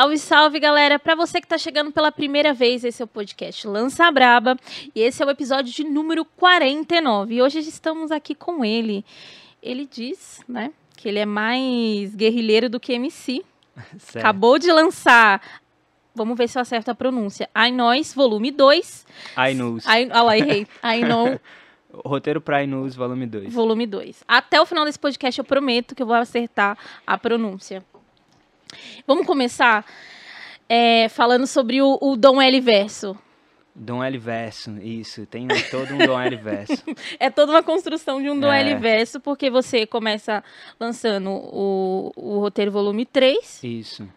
Salve, salve, galera! Para você que está chegando pela primeira vez, esse é o podcast Lança Braba e esse é o episódio de número 49. E hoje estamos aqui com ele. Ele diz, né, que ele é mais guerrilheiro do que MC. Certo. Acabou de lançar Vamos ver se eu acerto a pronúncia. I Nós, volume 2. I Knows. I, oh, I hate. I Know. Roteiro para I volume 2. Volume 2. Até o final desse podcast eu prometo que eu vou acertar a pronúncia. Vamos começar é, falando sobre o, o Dom L verso. Dom L verso, isso. Tem todo um Dom L verso. é toda uma construção de um Dom é. L verso, porque você começa lançando o, o roteiro volume 3. Isso.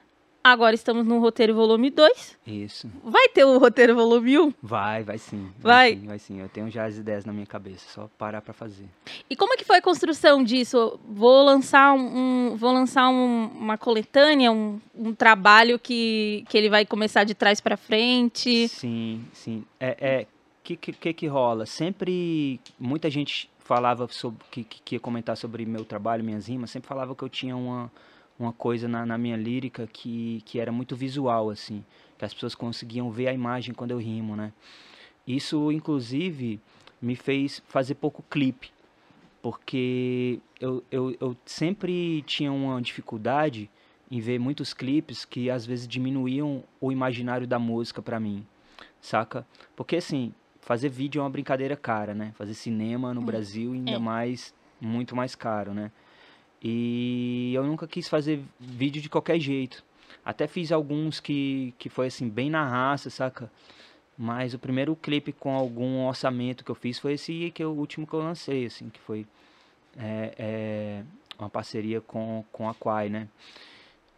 Agora estamos no roteiro volume 2. Isso. Vai ter o roteiro volume 1? Vai, vai sim. Vai? Vai sim, vai sim. Eu tenho já as ideias na minha cabeça, só parar para fazer. E como é que foi a construção disso? Vou lançar, um, vou lançar um, uma coletânea, um, um, trabalho que, que ele vai começar de trás para frente? Sim, sim. É, é que, que, que rola? Sempre muita gente falava sobre que, que ia comentar sobre meu trabalho, minhas rimas, sempre falava que eu tinha uma uma coisa na, na, minha lírica que, que era muito visual, assim, que as pessoas conseguiam ver a imagem quando eu rimo, né? Isso, inclusive, me fez fazer pouco clipe, porque eu, eu, eu sempre tinha uma dificuldade em ver muitos clipes que às vezes diminuíam o imaginário da música para mim, saca? Porque assim, fazer vídeo é uma brincadeira cara, né? Fazer cinema no hum. Brasil ainda é. mais muito mais caro, né? E eu nunca quis fazer vídeo de qualquer jeito. Até fiz alguns que, que foi assim, bem na raça, saca? Mas o primeiro clipe com algum orçamento que eu fiz foi esse que é o último que eu lancei, assim, que foi é, é, uma parceria com, com a Quai, né?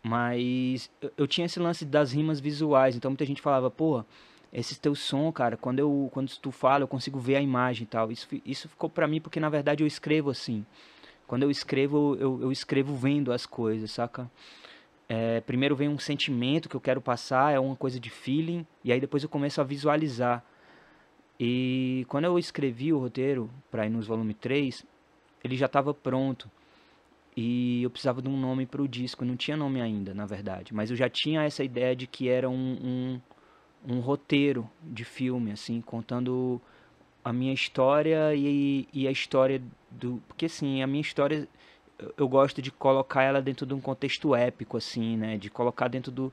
Mas eu, tinha esse lance das rimas visuais, então muita gente falava, pô, esse teu som, cara, quando eu quando tu fala, eu consigo ver a imagem e tal. Isso, isso ficou pra mim porque na verdade eu escrevo assim. Quando eu escrevo, eu, eu escrevo vendo as coisas, saca? É, primeiro vem um sentimento que eu quero passar, é uma coisa de feeling, e aí depois eu começo a visualizar. E quando eu escrevi o roteiro para ir nos volume 3, ele já estava pronto. E eu precisava de um nome para o disco, não tinha nome ainda, na verdade. Mas eu já tinha essa ideia de que era um, um, um roteiro de filme, assim, contando a minha história e, e a história do. Porque assim, a minha história eu gosto de colocar ela dentro de um contexto épico, assim, né? De colocar dentro do.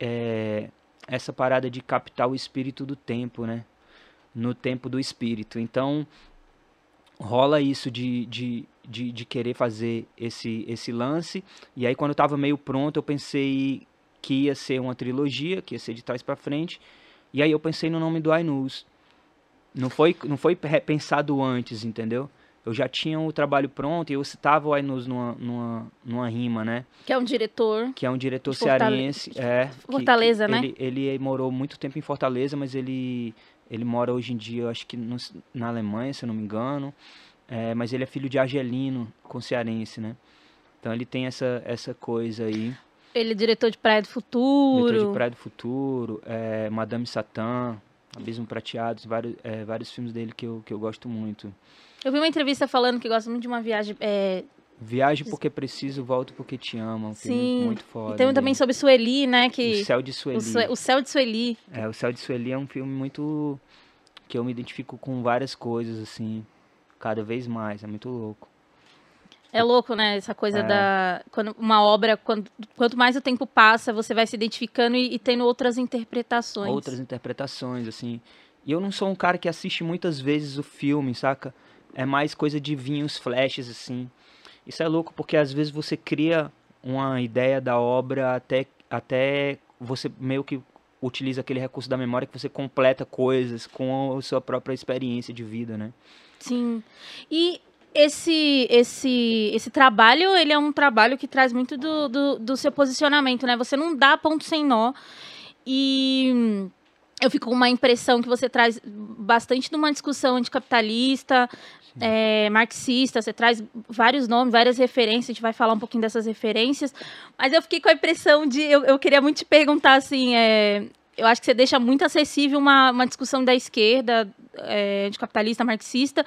É, essa parada de captar o espírito do tempo, né? No tempo do espírito. Então, rola isso de, de, de, de querer fazer esse, esse lance. E aí, quando eu tava meio pronto, eu pensei que ia ser uma trilogia, que ia ser de trás para frente. E aí eu pensei no nome do Ainus. Não foi, não foi pensado antes, entendeu? eu já tinha o trabalho pronto e eu citava o Ainus numa, numa, numa rima, né? Que é um diretor. Que é um diretor cearense. É, Fortaleza, que né? Ele, ele morou muito tempo em Fortaleza, mas ele, ele mora hoje em dia, acho que no, na Alemanha, se eu não me engano. É, mas ele é filho de argelino com cearense, né? Então ele tem essa, essa coisa aí. Ele é diretor de Praia do Futuro. Diretor de Praia do Futuro, é, Madame Satã, Abismo Prateados, vários, é, vários filmes dele que eu, que eu gosto muito. Eu vi uma entrevista falando que gosta muito de uma viagem. É... Viagem porque preciso, volto porque te amo. Um Sim. muito foda. E tem também sobre Sueli, né? Que... O Céu de Sueli. O, o, Céu de Sueli. É, o Céu de Sueli é um filme muito. que eu me identifico com várias coisas, assim. Cada vez mais. É muito louco. É louco, né? Essa coisa é. da. Quando uma obra, quando, quanto mais o tempo passa, você vai se identificando e, e tendo outras interpretações. Outras interpretações, assim. E eu não sou um cara que assiste muitas vezes o filme, saca? é mais coisa de vinhos, flashes, assim. Isso é louco porque às vezes você cria uma ideia da obra até, até você meio que utiliza aquele recurso da memória que você completa coisas com a sua própria experiência de vida, né? Sim. E esse esse esse trabalho, ele é um trabalho que traz muito do, do, do seu posicionamento, né? Você não dá ponto sem nó. E eu fico com uma impressão que você traz bastante de uma discussão anticapitalista, é, marxista, você traz vários nomes, várias referências, a gente vai falar um pouquinho dessas referências, mas eu fiquei com a impressão de, eu, eu queria muito te perguntar, assim, é, eu acho que você deixa muito acessível uma, uma discussão da esquerda, é, de capitalista, marxista.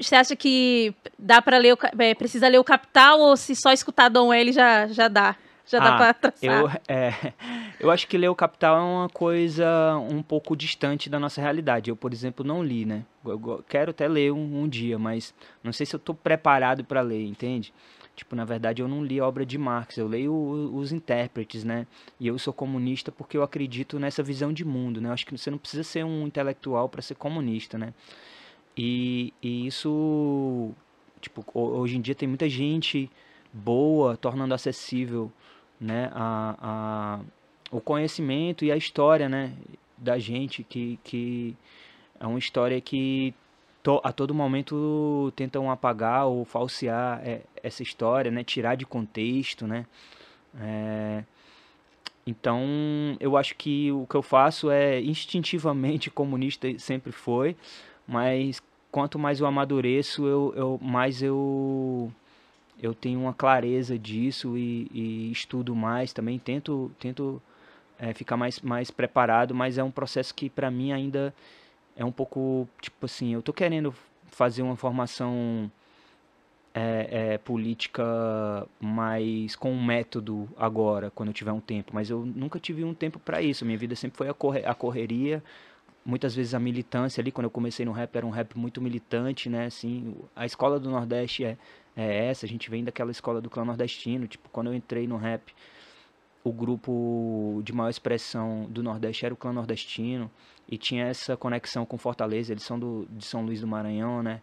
Você acha que dá para ler, é, precisa ler o Capital ou se só escutar Dom L já, já dá? Já dá Ah, pra traçar. Eu, é, eu acho que ler o Capital é uma coisa um pouco distante da nossa realidade. Eu, por exemplo, não li, né? Eu, go- quero até ler um, um dia, mas não sei se eu estou preparado para ler, entende? Tipo, na verdade, eu não li a obra de Marx, eu leio os intérpretes, né? E eu sou comunista porque eu acredito nessa visão de mundo, né? Eu acho que você não precisa ser um intelectual para ser comunista, né? E, e isso, tipo, ho- hoje em dia tem muita gente boa tornando acessível, né, a, a, o conhecimento e a história, né, da gente, que, que é uma história que to- a todo momento tentam apagar ou falsear é, essa história, né, tirar de contexto, né, é, então eu acho que o que eu faço é instintivamente comunista, sempre foi, mas quanto mais eu amadureço, eu, eu mais eu eu tenho uma clareza disso e, e estudo mais também tento tento é, ficar mais mais preparado mas é um processo que para mim ainda é um pouco tipo assim eu tô querendo fazer uma formação é, é, política mais com um método agora quando eu tiver um tempo mas eu nunca tive um tempo para isso. Minha vida sempre foi a, corre a correria muitas vezes a militância ali quando eu comecei no rap era um rap muito militante né assim a escola do Nordeste é é essa, a gente vem daquela escola do clã nordestino, tipo, quando eu entrei no rap, o grupo de maior expressão do Nordeste era o clã nordestino, e tinha essa conexão com Fortaleza, eles são do, de São Luís do Maranhão, né,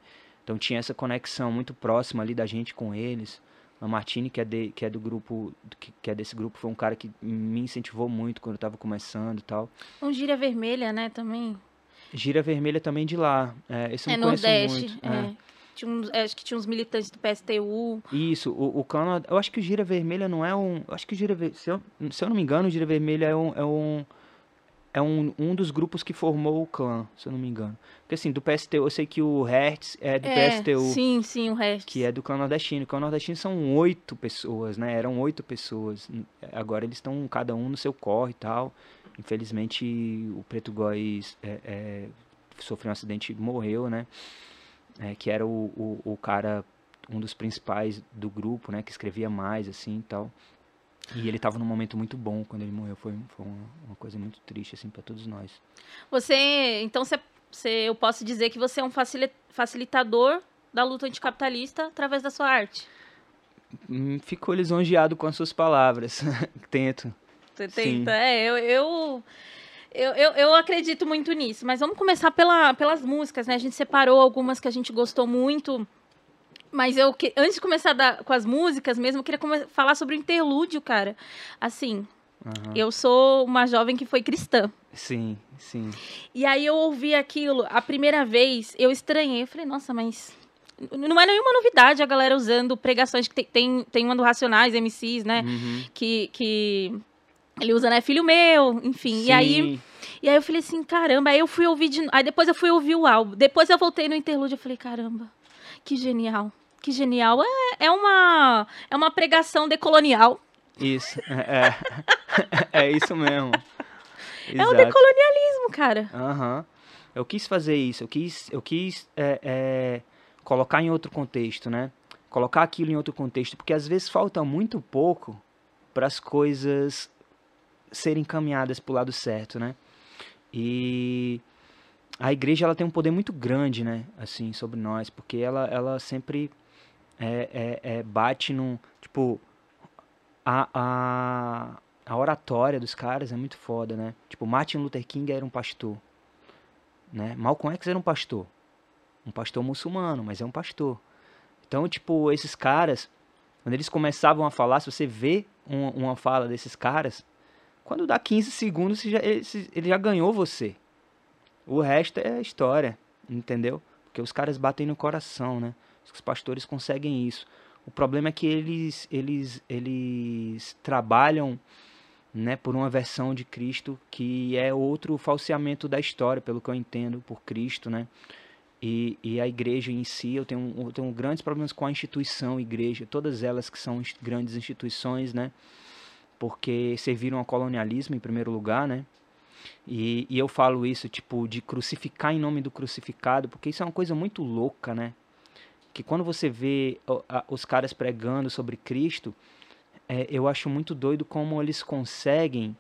então tinha essa conexão muito próxima ali da gente com eles, a Martini, que é, de, que é do grupo, que, que é desse grupo, foi um cara que me incentivou muito quando eu tava começando e tal. Um gíria vermelha, né, também. Gira Vermelha também de lá, é, esse eu É não conheço Nordeste. muito. é. Tinha uns- acho que tinha uns militantes do PSTU. Isso, o, o. Nord- Eu acho que o Gira Vermelha não é um. Eu acho que o Gira se eu, se eu não me engano, o Gira Vermelha é um. É um é um, um dos grupos que formou o clã, se eu não me engano. Porque assim, do PSTU, eu sei que o Hertz é do É, PSTU, Sim, sim, o resto. que é do clã nordestino. O clã nordestino são oito pessoas, né? Eram oito pessoas. Agora eles estão cada um no seu corre e tal. Infelizmente, o Preto Góis é, é, sofreu um acidente e morreu, né? É, que era o, o, o cara, um dos principais do grupo, né? Que escrevia mais, assim, e tal. E ele tava num momento muito bom quando ele morreu. Foi, foi uma, uma coisa muito triste, assim, para todos nós. Você, então você, você- eu posso dizer que você é um facili- facilitador da luta anticapitalista através da sua arte. Hum, Fico lisonjeado com as suas palavras. Tento. Você Sim. tenta. É, eu, eu, eu, eu, eu acredito muito nisso. Mas vamos começar pela, pelas músicas, né? A gente separou algumas que a gente gostou muito. Mas eu, que- antes de começar da- com as músicas mesmo, eu queria come- falar sobre o interlúdio, cara. Assim, Aham. eu sou uma jovem que foi cristã. Sim, sim. E aí eu ouvi aquilo, a primeira vez, eu estranhei. Eu falei, nossa, mas. Não é nenhuma novidade a galera usando pregações que tem, tem, uma do Racionais, MCs, né? Uhum. Que, que ele usa, né? Filho meu, enfim. E aí, Sim. e aí eu falei assim, caramba. Aí eu fui ouvir de. Aí depois eu fui ouvir o álbum. Depois eu voltei no interlúdio eu falei, caramba, que genial. Que genial. É, é, uma, é uma pregação decolonial. Isso, é, é, é isso mesmo. É um Exato. decolonialismo, cara. Aham. Eu quis fazer isso, eu quis, eu quis é, é, colocar em outro contexto, né? Colocar aquilo em outro contexto, porque às vezes falta muito pouco para as coisas serem caminhadas para o lado certo, né? E a igreja ela tem um poder muito grande, né? Assim, sobre nós, porque ela, ela sempre é, é, é, bate num. Tipo, a, a, a oratória dos caras é muito foda, né? Tipo, Martin Luther King era um pastor, né? Malcolm X era um pastor. Um pastor muçulmano, mas é um pastor. Então, tipo, esses caras, quando eles começavam a falar, se você vê uma, uma fala desses caras, quando dá 15 segundos, já- ele, ele já ganhou você. O resto é história, entendeu? Porque os caras batem no coração, né? Os pastores conseguem isso. O problema é que eles, eles, eles trabalham né, por uma versão de Cristo que é outro falseamento da história, pelo que eu entendo, por Cristo, né? E, e a igreja em si, eu tenho, eu tenho grandes problemas com a instituição igreja, todas elas que são grandes instituições, né? Porque serviram ao colonialismo em primeiro lugar, né? E, e eu falo isso, tipo, de crucificar em nome do crucificado, porque isso é uma coisa muito louca, né? Que quando você vê os caras pregando sobre Cristo, é, eu acho muito doido como eles conseguem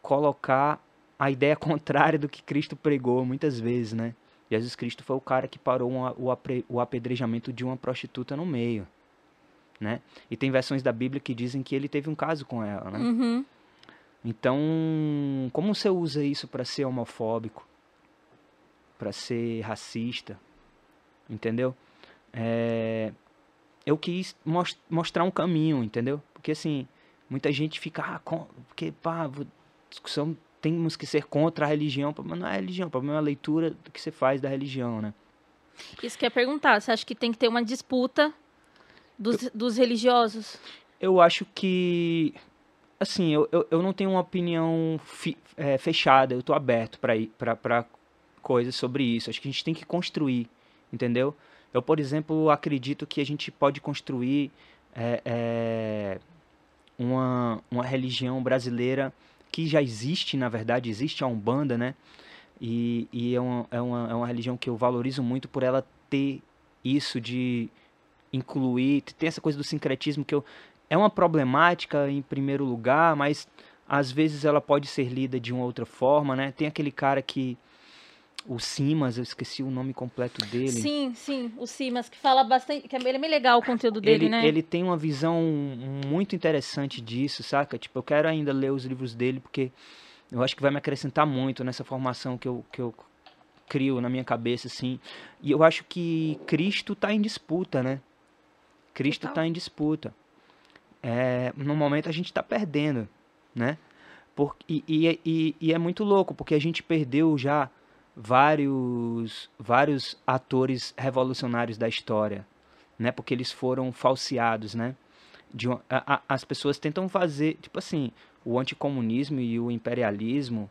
colocar a ideia contrária do que Cristo pregou muitas vezes, né? Jesus Cristo foi o cara que parou uma, o, apre, o apedrejamento de uma prostituta no meio, né? E tem versões da Bíblia que dizem que ele teve um caso com ela, né? Uhum. Então, como você usa isso para ser homofóbico, para ser racista, entendeu? É, eu quis most, mostrar um caminho, entendeu? Porque assim, muita gente fica, ah, com, porque pá, discussão temos que ser contra a religião, mas não é a religião, o problema é a leitura do que você faz da religião, né? Isso que eu ia perguntar, você acha que tem que ter uma disputa dos, eu, dos religiosos? Eu acho que, assim, eu, eu, eu não tenho uma opinião fi, é, fechada, eu tô aberto para coisas sobre isso, acho que a gente tem que construir, entendeu? Eu, por exemplo, acredito que a gente pode construir é, é, uma, uma religião brasileira que já existe, na verdade, existe a Umbanda, né? E, e é, uma, é, uma, é uma religião que eu valorizo muito por ela ter isso de incluir, tem essa coisa do sincretismo que eu, é uma problemática em primeiro lugar, mas às vezes ela pode ser lida de uma outra forma, né? Tem aquele cara que o Simas, eu esqueci o nome completo dele. Sim, sim, o Simas, que fala bastante, que é, ele é bem legal o conteúdo dele, ele, né? Ele tem uma visão muito interessante disso, saca? Tipo, eu quero ainda ler os livros dele, porque eu acho que vai me acrescentar muito nessa formação que eu, que eu crio na minha cabeça, assim. E eu acho que Cristo está em disputa, né? Cristo está em disputa. É, no momento a gente está perdendo, né? Por, e, e, e, e é muito louco, porque a gente perdeu já vários, vários atores revolucionários da história, né? Porque eles foram falseados, né? De a, a, as pessoas tentam fazer, tipo assim, o anticomunismo e o imperialismo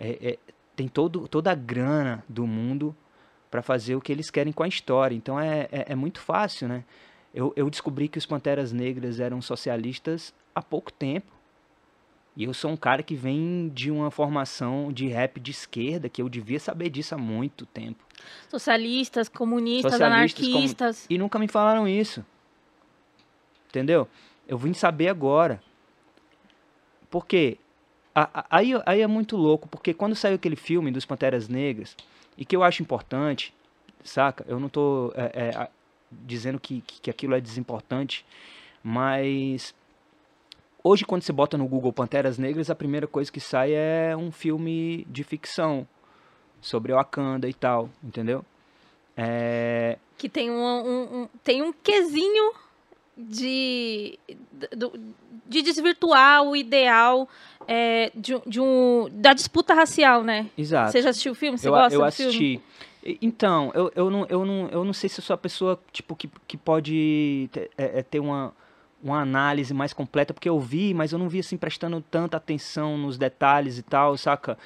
é, é, tem todo, toda a grana do mundo para fazer o que eles querem com a história. Então é, é, é muito fácil, né? Eu, eu descobri que os Panteras Negras eram socialistas há pouco tempo. E eu sou um cara que vem de uma formação de rap de esquerda, que eu devia saber disso há muito tempo. Socialistas, comunistas, Socialistas, anarquistas. E nunca me falaram isso. Entendeu? Eu vim saber agora. Porque aí, aí é muito louco, porque quando saiu aquele filme dos Panteras Negras, e que eu acho importante, saca? Eu não tô é, é, dizendo que, que aquilo é desimportante, mas Hoje, quando você bota no Google Panteras Negras, a primeira coisa que sai é um filme de ficção sobre Wakanda e tal, entendeu? É... Que tem um, um, um, tem um quesinho de, de, de desvirtuar o ideal é, de, de, um, da disputa racial, né? Exato. Você já assistiu o filme? Você eu, gosta eu do assisti. filme? Então, eu, eu, não, eu, não, eu não sei se eu sou a pessoa tipo, que, que pode ter, é, é ter uma uma análise mais completa, porque eu vi, mas eu não vi assim prestando tanta atenção nos detalhes e tal, saca?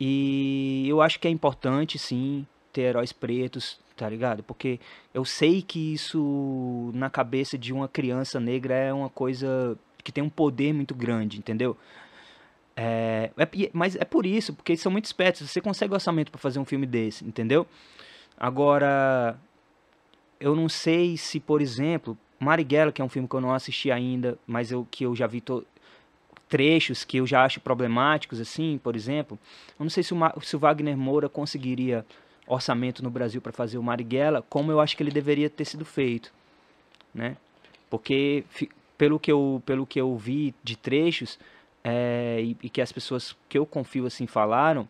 E eu acho que é importante, sim, ter heróis pretos, tá ligado? Porque eu sei que isso na cabeça de uma criança negra é uma coisa que tem um poder muito grande, entendeu? É, é, mas é por isso, porque eles são muito espertos. Você consegue orçamento para fazer um filme desse, entendeu? Agora, eu não sei se, por exemplo, Marighella, que é um filme que eu não assisti ainda, mas eu, que eu já vi trechos que eu já acho problemáticos, assim, por exemplo. Eu não sei se o, se o Wagner Moura conseguiria orçamento no Brasil para fazer o Marighella, como eu acho que ele deveria ter sido feito, né? Porque pelo que eu pelo que eu vi de trechos é, e, e, que as pessoas que eu confio assim falaram,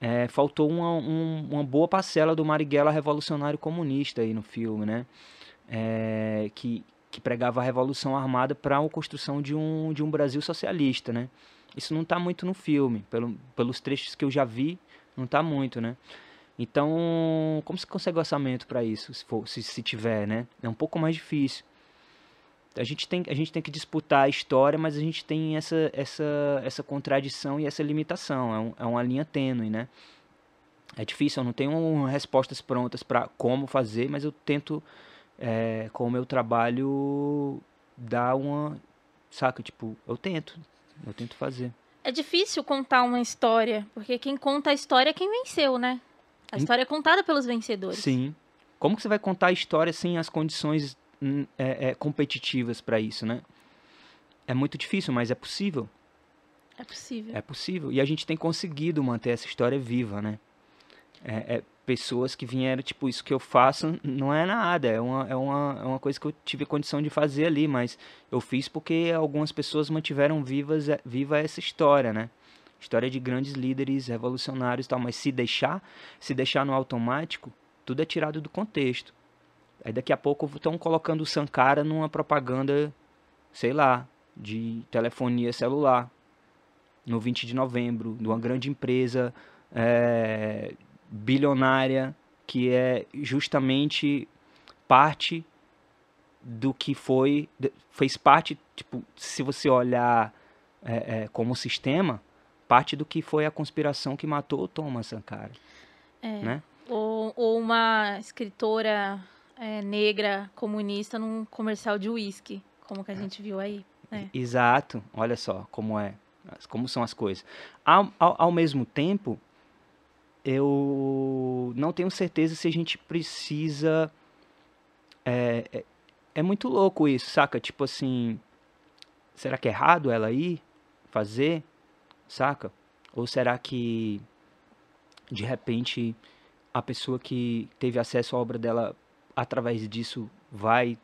é, faltou uma, um, uma boa parcela do Marighella revolucionário comunista aí no filme, né? É, que, que pregava a revolução armada para a construção de um, de um Brasil socialista, né? Isso não está muito no filme, pelo, pelos trechos que eu já vi, não está muito, né? Então, como se consegue orçamento para isso, se, for, se, se tiver, né? É um pouco mais difícil. A gente tem, a gente tem que disputar a história, mas a gente tem essa, essa, essa contradição e essa limitação. É, um, é uma linha tênue, né? É difícil, eu não tenho respostas prontas para como fazer, mas eu tento é, com o meu trabalho dar uma. Saca? Tipo, eu tento. Eu tento fazer. É difícil contar uma história, porque quem conta a história é quem venceu, né? A história é contada pelos vencedores. Sim. Como que você vai contar a história sem as condições hum, é, é, competitivas para isso, né? é muito difícil, mas é possível. É possível. É possível. E a gente tem conseguido manter essa história viva, né? É, é pessoas que vieram, tipo, isso que eu faço não é nada, é uma, é, uma, é uma coisa que eu tive condição de fazer ali, mas eu fiz porque algumas pessoas mantiveram vivas, é, viva essa história, né? História de grandes líderes revolucionários e tal, mas se deixar, se deixar no automático, tudo é tirado do contexto. Aí daqui a pouco estão colocando o Sankara numa propaganda, sei lá, de telefonia celular, no 20 de novembro, de uma grande empresa é, bilionária que é justamente parte do que foi fez parte tipo se você olhar é, é, como sistema parte do que foi a conspiração que matou o Thomas Sankara É. né Ou, ou uma escritora é, negra comunista num comercial de uísque, como que a gente viu aí. né? exato olha só como é como são as coisas ao, ao, ao mesmo tempo eu não tenho certeza se a gente precisa. É, é, é, muito louco isso, saca? Tipo assim. Será que é errado ela ir fazer? Saca? Ou será que de repente a pessoa que teve acesso à obra dela através disso vai.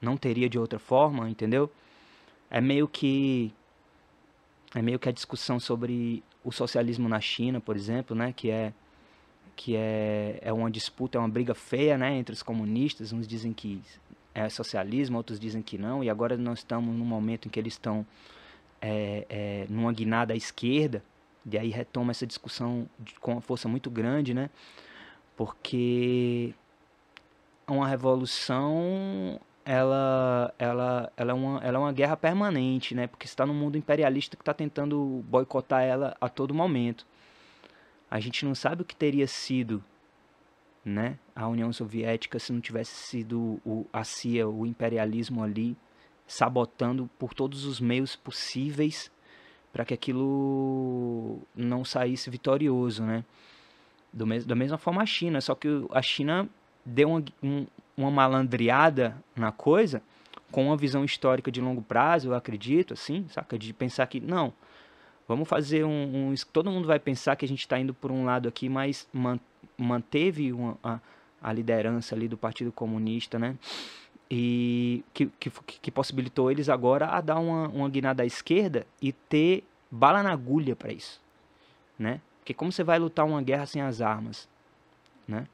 não teria de outra forma, entendeu? É meio que. É meio que a discussão sobre o socialismo na China, por exemplo, né, que é que é, é uma disputa, é uma briga feia, né, entre os comunistas, uns dizem que é socialismo, outros dizem que não, e agora nós estamos num momento em que eles estão é, é, numa guinada à esquerda, e aí retoma essa discussão com uma força muito grande, né, porque uma revolução ela, ela, ela, é uma, ela é uma guerra permanente, né? Porque está no mundo imperialista que está tentando boicotar ela a todo momento. A gente não sabe o que teria sido, né? A União Soviética se não tivesse sido o, a CIA, o imperialismo ali, sabotando por todos os meios possíveis para que aquilo não saísse vitorioso, né? Do mes da mesma forma a China, só que a China deu uma, um, uma malandreada na coisa, com uma visão histórica de longo prazo, eu acredito, assim, saca? De pensar que, não, vamos fazer um. um todo mundo vai pensar que a gente está indo por um lado aqui, mas man, manteve uma, a, a liderança ali do Partido Comunista, né? E que, que, que possibilitou eles agora a dar uma, uma guinada à esquerda e ter bala na agulha para isso, né? Porque como você vai lutar uma guerra sem as armas, né?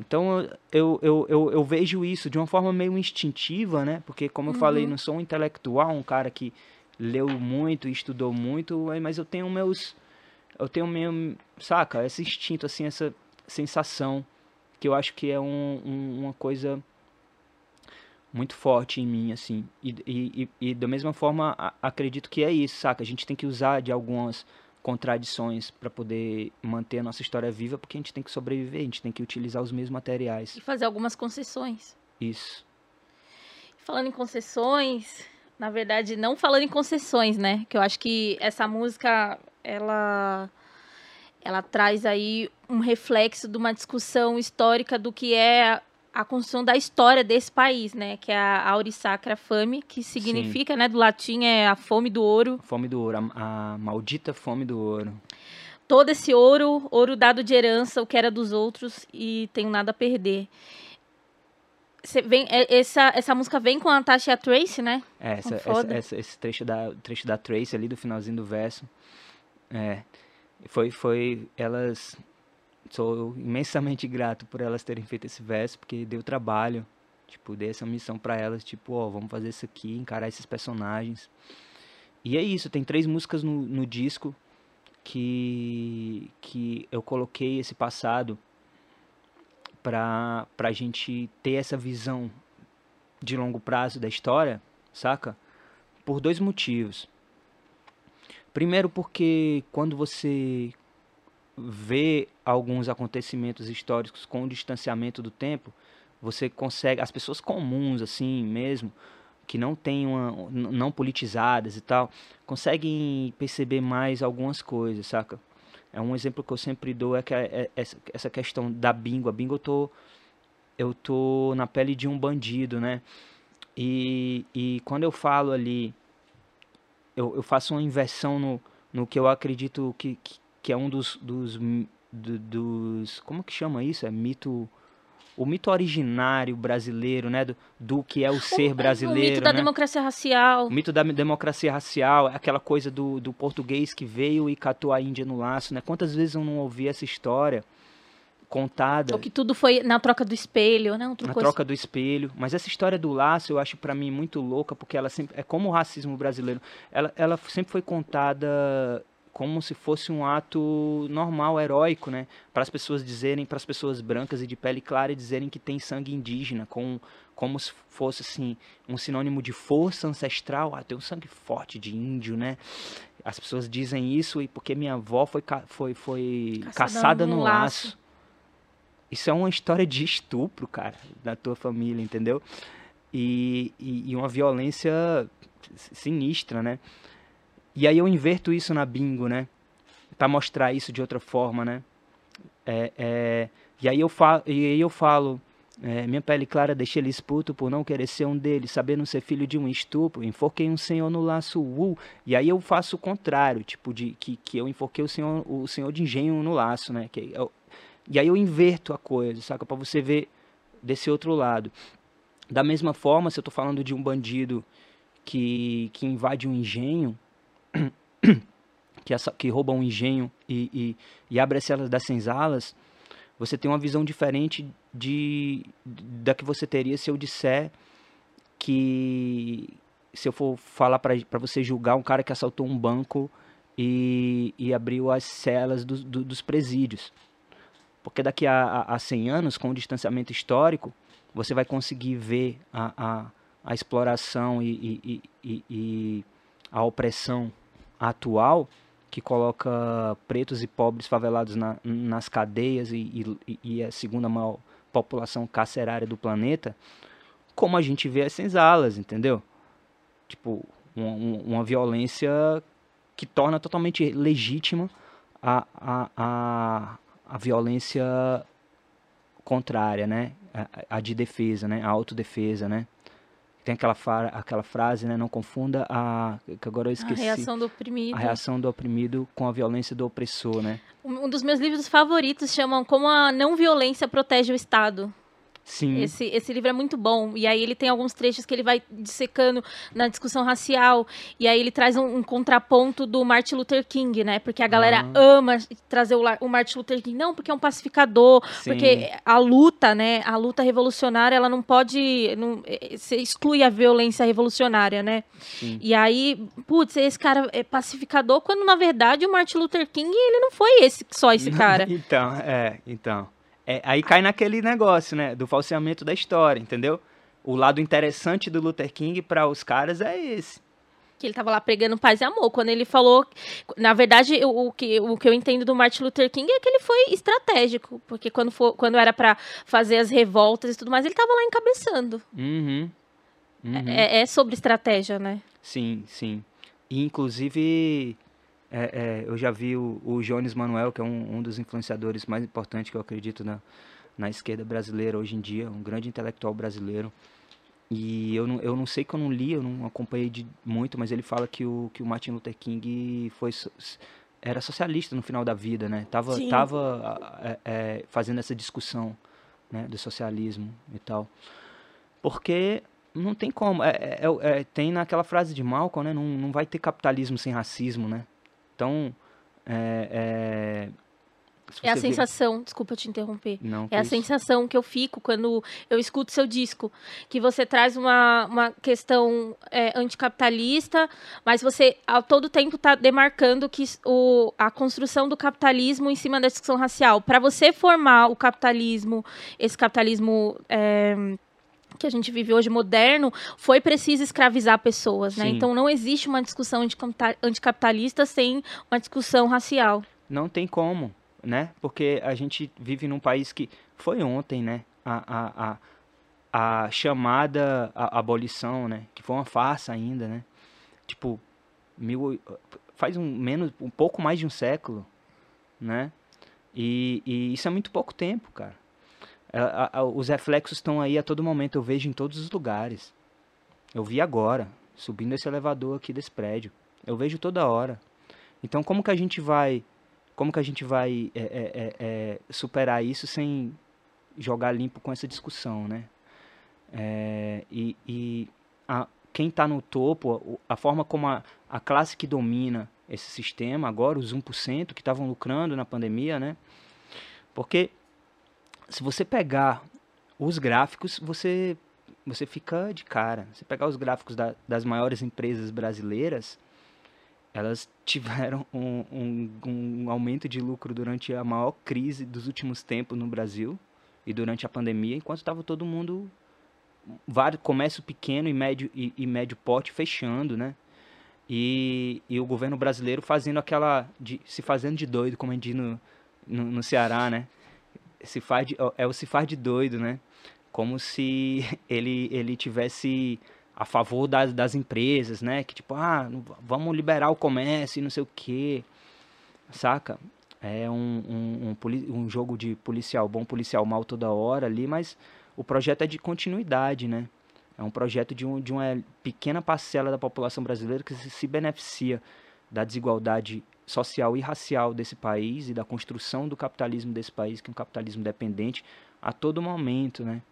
Então eu, eu, eu, eu, vejo isso de uma forma meio instintiva, né? Porque, como eu uhum. falei, não sou um intelectual, um cara que leu muito e estudou muito, mas eu tenho meus. Eu tenho meu. Saca? Esse instinto, assim, essa sensação que eu acho que é um, um, uma coisa muito forte em mim, assim. E, e, e, e da mesma forma, a, acredito que é isso, saca? A gente tem que usar de algumas contradições para poder manter a nossa história viva, porque a gente tem que sobreviver, a gente tem que utilizar os mesmos materiais. E fazer algumas concessões. Isso. Falando em concessões, na verdade, não falando em concessões, né? Que eu acho que essa música, ela ela traz aí um reflexo de uma discussão histórica do que é a construção da história desse país, né? Que é a Aurissacra Fame, que significa, Sim. né, do latim é a fome do ouro. Fome do ouro, a, a, maldita fome do ouro. Todo esse ouro, ouro dado de herança, o que era dos outros e tenho nada a perder. Cê vem, é, essa, essa música vem com a Tasha Trace, né? É, essa, essa, essa, esse trecho da, trecho da Trace ali do finalzinho do verso. É, foi, foi, elas sou imensamente grato por elas terem feito esse verso, porque deu trabalho. Tipo, dei essa missão para elas, tipo, ó, vamos fazer isso aqui, encarar esses personagens. E é isso, tem três músicas no, no disco que, que eu coloquei esse passado pra, pra gente ter essa visão de longo prazo da história, saca? Por dois motivos. Primeiro porque quando você vê alguns acontecimentos históricos com o distanciamento do tempo, você consegue, as pessoas comuns assim mesmo, que não têm uma, não politizadas e tal, conseguem perceber mais algumas coisas, saca? É um exemplo que eu sempre dou é que é, é essa questão da bingo, a bingo eu tô eu tô na pele de um bandido, né? E, e quando eu falo ali eu, eu faço uma inversão no, no que eu acredito que, que é um dos, dos, do, dos. Como que chama isso? É mito o mito originário brasileiro, né, do, do que é o ser brasileiro. O mito da né? democracia racial. O mito da democracia racial, aquela coisa do, do português que veio e catou a Índia no laço, né? Quantas vezes eu não ouvi essa história contada? Ou que tudo foi na troca do espelho, né? Na troca do espelho. Mas essa história do laço eu acho para mim muito louca, porque ela sempre é como o racismo brasileiro. Ela, ela sempre foi contada como se fosse um ato normal, heróico, né? Para as pessoas dizerem, para as pessoas brancas e de pele clara dizerem que tem sangue indígena, com, como se fosse assim um sinônimo de força ancestral. Ah, tem um sangue forte de índio, né? As pessoas dizem isso e porque minha avó foi foi foi caçada, caçada no, no laço. laço. Isso é uma história de estupro, cara, da tua família, entendeu? E, e, e uma violência sinistra, né? E aí eu inverto isso na bingo, né? Para mostrar isso de outra forma, né? É, é, e aí eu falo, e aí eu falo é, minha pele clara deixei ele exputo por não querer ser um deles, sabendo ser filho de um estupro. Enforquei um senhor no laço, uh, e aí eu faço o contrário, tipo, de que, que eu enforquei o senhor, o senhor de engenho no laço, né? Que eu, e aí eu inverto a coisa, saca? Para você ver desse outro lado. Da mesma forma, se eu tô falando de um bandido que, que invade um engenho, que, essa, que engenho e, e, e abre as celas das senzalas, você tem uma visão diferente de da que você teria se eu disser que se eu for falar para você julgar um cara que assaltou um banco e, e abriu as celas do, do, dos presídios. Porque daqui a, a, a 100 anos, com o distanciamento histórico, você vai conseguir ver a, a, a exploração e, e, e, e a opressão atual que coloca pretos e pobres favelados na, nas cadeias e, e, e, é a segunda maior população carcerária do planeta, como a gente vê as senzalas, entendeu? Tipo, uma, uma violência que torna totalmente legítima a, a, a, a violência contrária, né? A, a de defesa, né? A autodefesa, né? Tem aquela, aquela frase, né? Não confunda a. que agora eu esqueci. A reação do oprimido. A reação do oprimido com a violência do opressor, né? Um dos meus livros favoritos chamam Como a Não Violência Protege o Estado. Sim. Esse, esse livro é muito bom. E aí ele tem alguns trechos que ele vai dissecando na discussão racial. E aí ele traz um, um contraponto do Martin Luther King, né? Porque a galera ah. ama trazer o, o, Martin Luther King. Não, porque é um pacificador. Sim. Porque a luta, né? A luta revolucionária, ela não pode. Não, é, você exclui a violência revolucionária, né? Sim. E aí, putz, esse cara é pacificador, quando na verdade o Martin Luther King, ele não foi esse só esse cara. então, é, então. É, aí cai naquele negócio, né? Do falseamento da história, entendeu? O lado interessante do Luther King para os caras é esse. Que ele tava lá pregando paz e amor. Quando ele falou. Na verdade, o, o, que, o que eu entendo do Martin Luther King é que ele foi estratégico. Porque quando, for, quando era para fazer as revoltas e tudo mais, ele tava lá encabeçando. Uhum. Uhum. É, é sobre estratégia, né? Sim, sim. E, inclusive, é, é, eu já vi o, o Jones Manuel, que é um, um, dos influenciadores mais importantes que eu acredito na, na esquerda brasileira hoje em dia, um grande intelectual brasileiro. E eu não, eu não sei que eu não li, eu não acompanhei de muito, mas ele fala que o, que o Martin Luther King foi era socialista no final da vida, né? Tava, tava é, é, fazendo essa discussão né, do socialismo e tal. Porque não tem como. É, é, é, tem naquela frase de Malcolm, né? Não, não vai ter capitalismo sem racismo, né? Então, é, é... é a sensação, desculpa te interromper. Não, é a isso? sensação que eu fico quando eu escuto seu disco. Que você traz uma, uma questão é, anticapitalista, mas você a todo tempo está demarcando que o, a construção do capitalismo em cima da discussão racial. Para você formar o capitalismo, esse capitalismo. É, que a gente vive hoje moderno, foi preciso escravizar pessoas, né? Então não existe uma discussão anticapitalista sem uma discussão racial. Não tem como, né? Porque a gente vive num país que foi ontem, né? A, a, a, a chamada a, abolição, né? Que foi uma farsa ainda, né? Tipo, mil, faz um menos, um pouco mais de um século, né? E, e isso é muito pouco tempo, cara. A, os reflexos estão aí a todo momento, eu vejo em todos os lugares. Eu vi agora, subindo esse elevador aqui desse prédio. Eu vejo toda hora. Então, como que a gente vai, como que a gente vai é, é, é, superar isso sem jogar limpo com essa discussão, né? e, e a, quem está no topo, a forma como a, a classe que domina esse sistema agora, os 1% que estavam lucrando na pandemia, né? Porque se você pegar os gráficos, você você fica de cara. Se pegar os gráficos da, das maiores empresas brasileiras, elas tiveram um, um, um, aumento de lucro durante a maior crise dos últimos tempos no Brasil e durante a pandemia, enquanto estava todo mundo, vários comércio pequeno e médio e, e médio porte fechando, né? E, e o governo brasileiro fazendo aquela. De, se fazendo de doido, como a gente diz no, no, no Ceará, né? Se faz de, é o se faz de doido, né? Como se ele, ele tivesse a favor das, das empresas, né? Que tipo, ah, vamos liberar o comércio e não sei o quê. Saca? É um, um, um, um jogo de policial bom, policial mal toda hora ali, mas o projeto é de continuidade, né? É um projeto de, um, de uma pequena parcela da população brasileira que se beneficia da desigualdade social e racial desse país e da construção do capitalismo desse país, que é um capitalismo dependente a todo momento, né?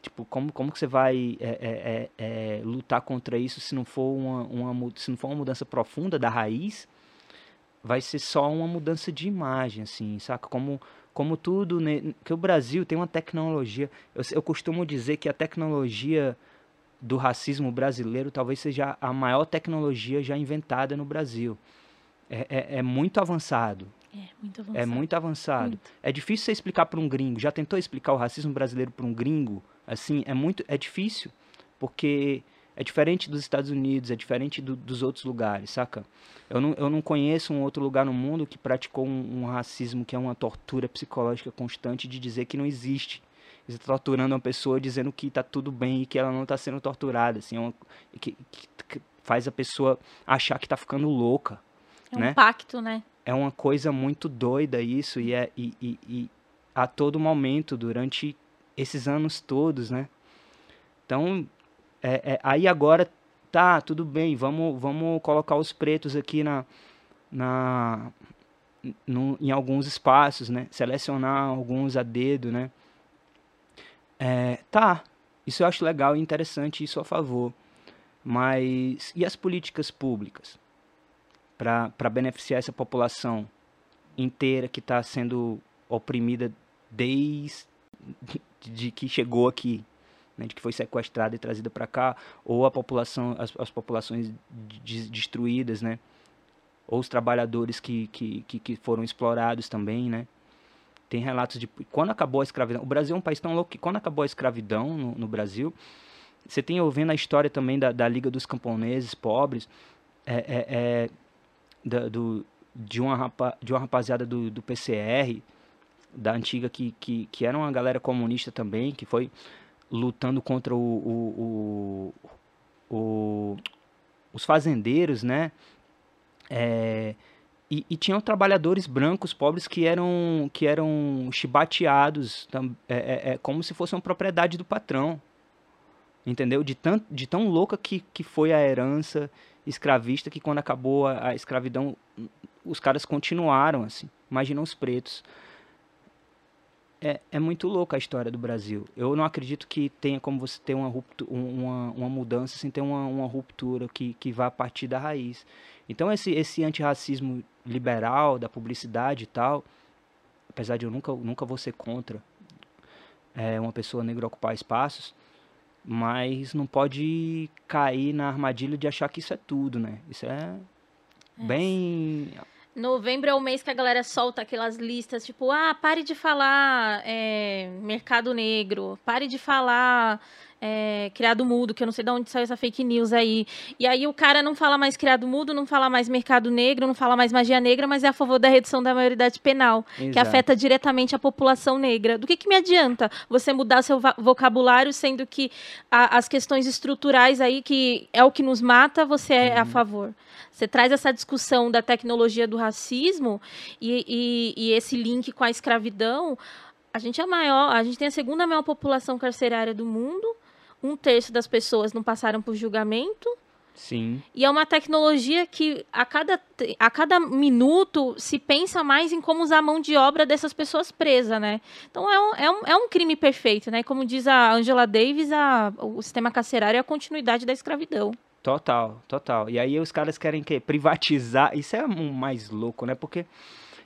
Tipo, como, como que você vai é, é, é, é lutar contra isso se não for uma, uma, se não for uma mudança profunda da raiz? Vai ser só uma mudança de imagem, assim, saca? Como, como tudo, né? que o Brasil tem uma tecnologia. Eu, eu costumo dizer que a tecnologia do racismo brasileiro talvez seja a maior tecnologia já inventada no Brasil. É, é, é muito avançado. É muito avançado. É muito avançado. Muito. É difícil você explicar para um gringo. Já tentou explicar o racismo brasileiro para um gringo? Assim, é muito, é difícil, porque é diferente dos Estados Unidos, é diferente do, dos outros lugares, saca? Eu não, eu não conheço um outro lugar no mundo que praticou um, um racismo que é uma tortura psicológica constante de dizer que não existe. Você está torturando uma pessoa dizendo que está tudo bem e que ela não está sendo torturada, assim, é uma, que, que, que, faz a pessoa achar que está ficando louca, é né? um pacto, né? É uma coisa muito doida isso e é e, e, e a todo momento durante esses anos todos, né? Então, é, é, aí agora tá, tudo bem, vamos, vamos colocar os pretos aqui na, na no, em alguns espaços, né? Selecionar alguns a dedo, né? É, tá, isso eu acho legal e interessante, isso a favor. Mas e as políticas públicas para beneficiar essa população inteira que está sendo oprimida desde de que chegou aqui, né, de que foi sequestrada e trazida para cá, ou a população, as, as populações de, destruídas, né, ou os trabalhadores que, que, que, que foram explorados também, né. Tem relatos de quando acabou a escravidão. O Brasil é um país tão louco que quando acabou a escravidão no, no Brasil, você tem ouvindo a história também da, da Liga dos Camponeses Pobres, é, é, é da, do, de, uma rapa, de uma rapaziada do, do PCR, da antiga que, que, que era uma galera comunista também, que foi lutando contra o, o, o, o os fazendeiros, né? É, e, e, tinham trabalhadores brancos pobres que eram que eram chibateados é, é, é, como se fosse uma propriedade do patrão entendeu de tão, de tão louca que, que foi a herança escravista que quando acabou a, a escravidão os caras continuaram assim imagina os pretos é, é muito louca a história do Brasil. Eu não acredito que tenha como você ter uma, ruptura, uma, uma mudança sem ter uma, uma ruptura que, que vá a partir da raiz. Então esse, esse antirracismo liberal da publicidade e tal, apesar de eu nunca, nunca vou ser contra é, uma pessoa negra ocupar espaços, mas não pode cair na armadilha de achar que isso é tudo, né? Isso é, é. bem Novembro é o mês que a galera solta aquelas listas, tipo, ah, pare de falar é, mercado negro, pare de falar é, criado mudo, que eu não sei de onde saiu essa fake news aí. E aí o cara não fala mais criado mudo, não fala mais mercado negro, não fala mais magia negra, mas é a favor da redução da maioridade penal, Exato. que afeta diretamente a população negra. Do que, que me adianta você mudar seu vocabulário, sendo que a, as questões estruturais aí, que é o que nos mata, você é uhum. a favor? Você traz essa discussão da tecnologia do racismo e, e, e esse link com a escravidão. A gente é a maior, a gente tem a segunda maior população carcerária do mundo. Um terço das pessoas não passaram por julgamento. Sim. E é uma tecnologia que a cada, a cada minuto se pensa mais em como usar a mão de obra dessas pessoas presas, né? Então é um, é um, é um crime perfeito, né? Como diz a Angela Davis, a, o sistema carcerário é a continuidade da escravidão. Total, total. E aí os caras querem que privatizar. Isso é o mais louco, né? Porque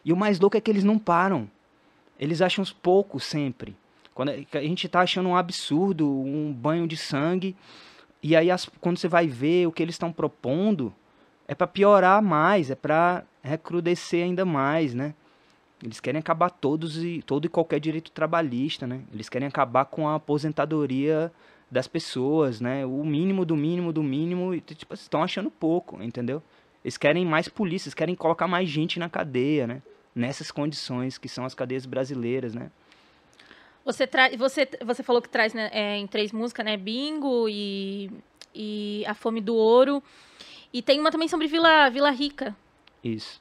e o mais louco é que eles não param. Eles acham os poucos sempre. Quando a gente tá achando um absurdo, um banho de sangue, e aí as, quando você vai ver o que eles estão propondo, é para piorar mais, é para recrudescer ainda mais, né? Eles querem acabar todos e todo e qualquer direito trabalhista, né? Eles querem acabar com a aposentadoria das pessoas, né? O mínimo do mínimo do mínimo, e, tipo, estão achando pouco, entendeu? Eles querem mais polícia, eles querem colocar mais gente na cadeia, né? Nessas condições que são as cadeias brasileiras, né? Você, tra você, você falou que traz né, é, em três músicas, né? Bingo e, e A Fome do Ouro. E tem uma também sobre Vila, Vila Rica. Isso.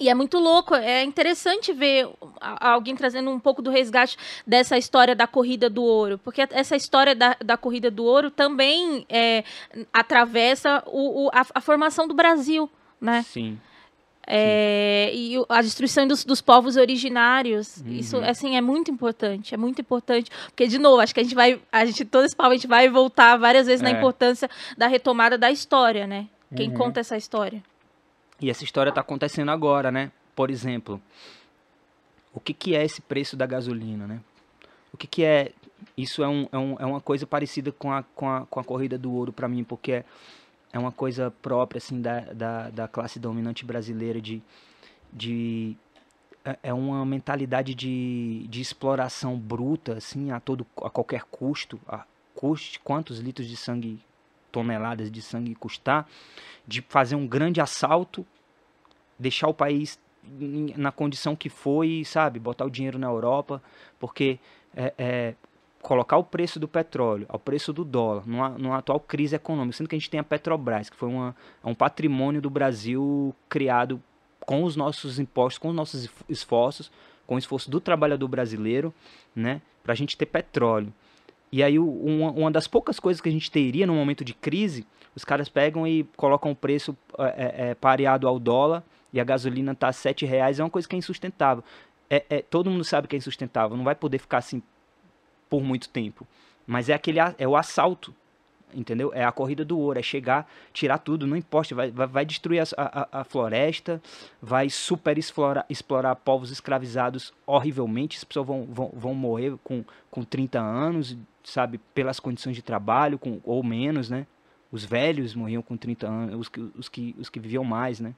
E é muito louco, é interessante ver alguém trazendo um pouco do resgate dessa história da corrida do ouro, porque essa história da, da corrida do ouro também é, atravessa o, o a, a, formação do Brasil, né? Sim. É, e a destruição dos, dos povos originários. Uhum. Isso, assim, é muito importante. É muito importante. Porque, de novo, acho que a gente vai. A gente, todo esse papo, a gente vai voltar várias vezes é. na importância da retomada da história, né? Quem uhum. conta essa história. E essa história está acontecendo agora, né? Por exemplo, o que, que é esse preço da gasolina, né? O que, que é. Isso é, um, é, um, é uma coisa parecida com a, com, a, com a corrida do ouro para mim, porque é é uma coisa própria assim da, da, da classe dominante brasileira de, de é, é uma mentalidade de, de exploração bruta assim a todo a qualquer custo a custe quantos litros de sangue toneladas de sangue custar de fazer um grande assalto deixar o país na condição que foi sabe? Botar o dinheiro na Europa porque é, é colocar o preço do petróleo ao preço do dólar, numa, numa atual crise econômica, sendo que a gente tem a Petrobras, que foi uma, é um patrimônio do Brasil criado com os nossos impostos, com os nossos esforços, com o esforço do trabalhador brasileiro, né, para a gente ter petróleo. E aí, uma, uma, das poucas coisas que a gente teria no momento de crise, os caras pegam e colocam o preço é, é, pareado ao dólar e a gasolina a 7 reais, é uma coisa que é insustentável. É, é, todo mundo sabe que é insustentável, não vai poder ficar assim por muito tempo. Mas é aquele é o assalto, entendeu? É a corrida do ouro, é chegar, tirar tudo, não importa, vai, vai, destruir a, a, a, floresta, vai super explorar, explorar povos escravizados horrivelmente, as pessoas vão, vão, vão morrer com, com 30 anos, sabe, pelas condições de trabalho, com, ou menos, né? Os velhos morriam com 30 anos, os que, os que, os que viviam mais, né?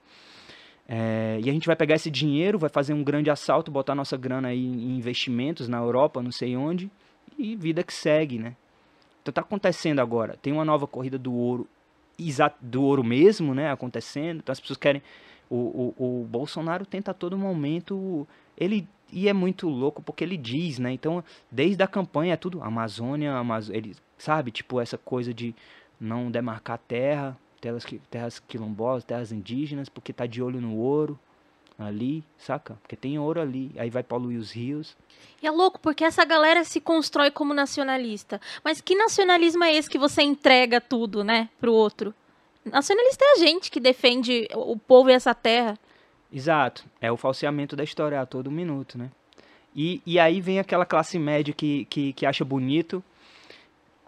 É, e a gente vai pegar esse dinheiro, vai fazer um grande assalto, botar nossa grana aí em investimentos na Europa, não sei onde, e vida que segue, né? Então tá acontecendo agora. Tem uma nova corrida do ouro, do ouro mesmo, né? Acontecendo. Então as pessoas querem. O, o, o Bolsonaro tenta a todo momento. Ele. E é muito louco porque ele diz, né? Então, desde a campanha é tudo Amazônia, Amazônia. Ele, sabe? Tipo, essa coisa de não demarcar terra, terras, terras quilombolas, terras indígenas, porque tá de olho no ouro ali, saca? Porque tem ouro ali, aí vai poluir os rios. E é louco, porque essa galera se constrói como nacionalista. Mas que nacionalismo é esse que você entrega tudo, né, pro outro? Nacionalista é a gente que defende o povo e essa terra. Exato. É o falseamento da história a todo minuto, né? E, e aí vem aquela classe média que, que, que acha bonito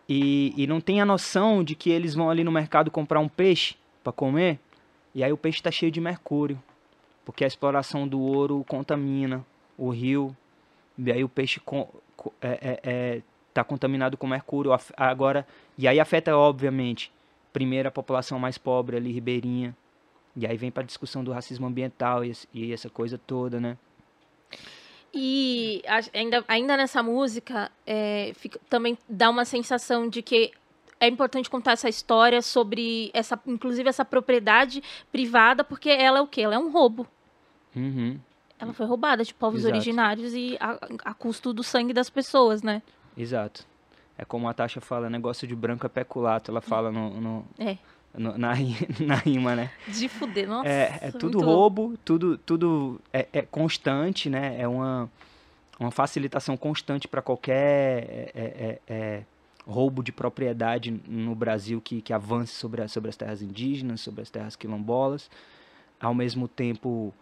e, e não tem a noção de que eles vão ali no mercado comprar um peixe para comer e aí o peixe está cheio de mercúrio porque a exploração do ouro contamina o rio, e aí o peixe com, é, é, é, tá contaminado com mercúrio. Agora, e aí afeta, obviamente, primeiro a população mais pobre ali, ribeirinha, e aí vem para a discussão do racismo ambiental e, e, essa coisa toda, né? E ainda, ainda nessa música, é, fica, também dá uma sensação de que é importante contar essa história sobre essa, inclusive essa propriedade privada, porque ela é o quê? Ela é um roubo. Uhum. Ela foi roubada de povos Exato. originários e a, a, custo do sangue das pessoas, né? Exato. É como a Tasha fala, negócio de branco é peculato. Ela fala no, no é. No, na, na rima, né? De fuder, nossa. É, é tudo roubo, tudo, tudo é, é, constante, né? É uma, uma facilitação constante para qualquer é, é, é roubo de propriedade no Brasil que, que avance sobre, a, sobre as terras indígenas, sobre as terras quilombolas. Ao mesmo tempo,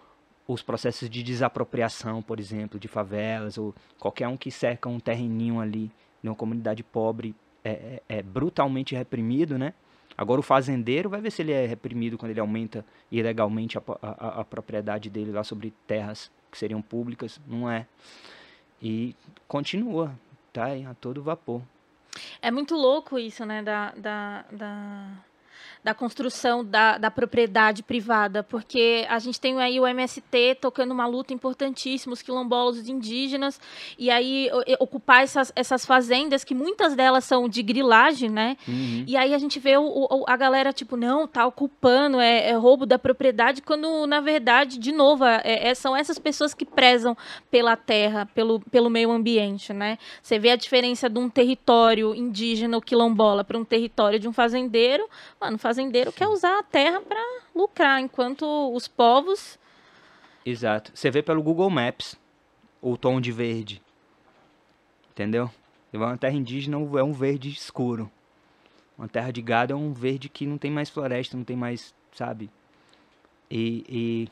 os processos de desapropriação, por exemplo, de favelas, ou qualquer um que cerca um terreninho ali de uma comunidade pobre é, é, é brutalmente reprimido, né? Agora o fazendeiro vai ver se ele é reprimido quando ele aumenta ilegalmente a, a, a propriedade dele lá sobre terras que seriam públicas, não é. E continua, tá a todo vapor. É muito louco isso, né, da, da, da da construção da, da propriedade privada, porque a gente tem aí o MST tocando uma luta importantíssima, os quilombolas indígenas, e aí ocupar essas, essas fazendas, que muitas delas são de grilagem, né? Uhum. E aí a gente vê o, o, a galera, tipo, não, tá ocupando, é, é, roubo da propriedade, quando, na verdade, de novo, é, é, são essas pessoas que prezam pela terra, pelo, pelo meio ambiente, né? Você vê a diferença de um território indígena ou quilombola para um território de um fazendeiro, mano, fazendeiro quer usar a terra para lucrar, enquanto os povos. Exato. Você vê pelo Google Maps o tom de verde. Entendeu? Uma terra indígena é um verde escuro. Uma terra de gado é um verde que não tem mais floresta, não tem mais, sabe? E, e,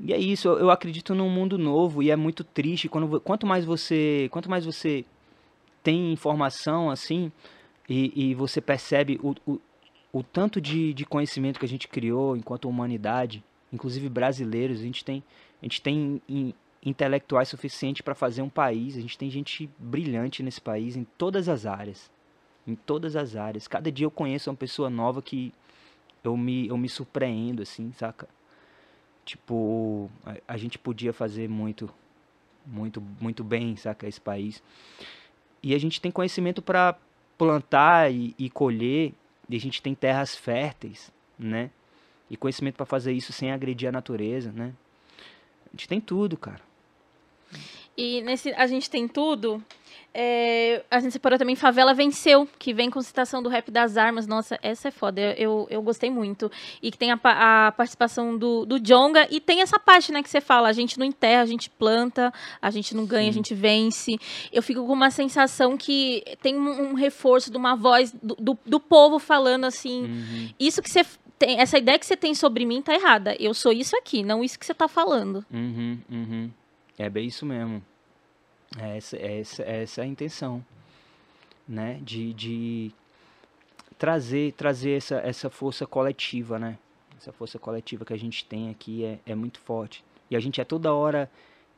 e é isso. Eu acredito num mundo novo e é muito triste quando quanto mais você, quanto mais você tem informação assim e, e você percebe o, o, o tanto de, de conhecimento que a gente criou enquanto humanidade, inclusive brasileiros, a gente tem, a gente tem in, intelectuais suficientes para fazer um país, a gente tem gente brilhante nesse país em todas as áreas. Em todas as áreas. Cada dia eu conheço uma pessoa nova que eu me, eu me surpreendo, assim, saca? Tipo, a, a gente podia fazer muito, muito, muito bem, saca? Esse país. E a gente tem conhecimento para plantar e, e colher e a gente tem terras férteis, né? E conhecimento para fazer isso sem agredir a natureza, né? A gente tem tudo, cara. E nesse A gente tem tudo. É, a gente separou também Favela Venceu, que vem com citação do Rap das Armas. Nossa, essa é foda, eu, eu gostei muito. E que tem a, a participação do, do Jonga. E tem essa parte, né, que você fala: a gente não enterra, a gente planta, a gente não ganha, Sim. a gente vence. Eu fico com uma sensação que tem um, um reforço de uma voz do, do, do povo falando assim: uhum. isso que você tem, essa ideia que você tem sobre mim tá errada. Eu sou isso aqui, não isso que você tá falando. Uhum, uhum. É bem isso mesmo. É essa, é essa, é essa a intenção, né? De, de trazer, trazer essa, essa força coletiva, né? Essa força coletiva que a gente tem aqui é, é muito forte. E a gente é toda hora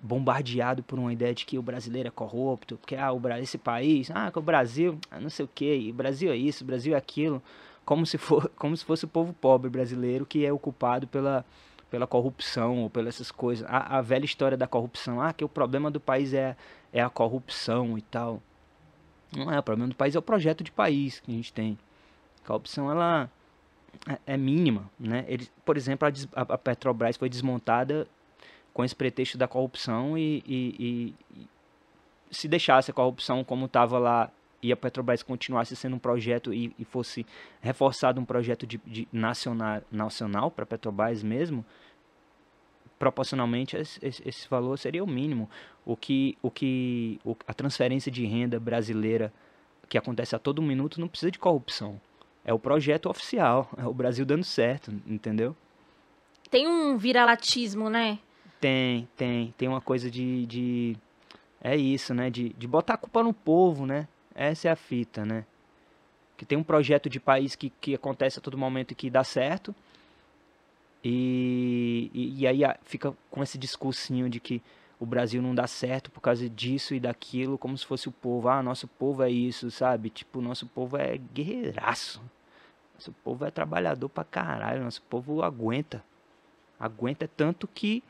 bombardeado por uma ideia de que o brasileiro é corrupto, porque ah, o, esse país, ah, que o Brasil, ah, não sei o que, o Brasil é isso, o Brasil é aquilo, como se, for, como se fosse o povo pobre brasileiro que é ocupado pela, pela corrupção ou pelas essas coisas. A, a, velha história da corrupção, ah, que o problema do país é, é a corrupção e tal. Não é, o problema do país é o projeto de país que a gente tem. A corrupção, ela é, é mínima, né? Ele, por exemplo, a, a, Petrobras foi desmontada com esse pretexto da corrupção e, e, e se deixasse a corrupção como estava lá e a Petrobras continuasse sendo um projeto e, e fosse reforçado um projeto de, de nacional, nacional para a Petrobras mesmo, proporcionalmente esse, esse, valor seria o mínimo. O que, o que o, a transferência de renda brasileira que acontece a todo minuto não precisa de corrupção. É o projeto oficial, é o Brasil dando certo, entendeu? Tem um viralatismo, né? Tem, tem. Tem uma coisa de. de é isso, né? De, de botar a culpa no povo, né? Essa é a fita, né? Que tem um projeto de país que, que acontece a todo momento e que dá certo. E, e, e aí fica com esse discursinho de que o Brasil não dá certo por causa disso e daquilo, como se fosse o povo. Ah, nosso povo é isso, sabe? Tipo, nosso povo é guerreiraço. Nosso povo é trabalhador pra caralho. Nosso povo aguenta. Aguenta tanto que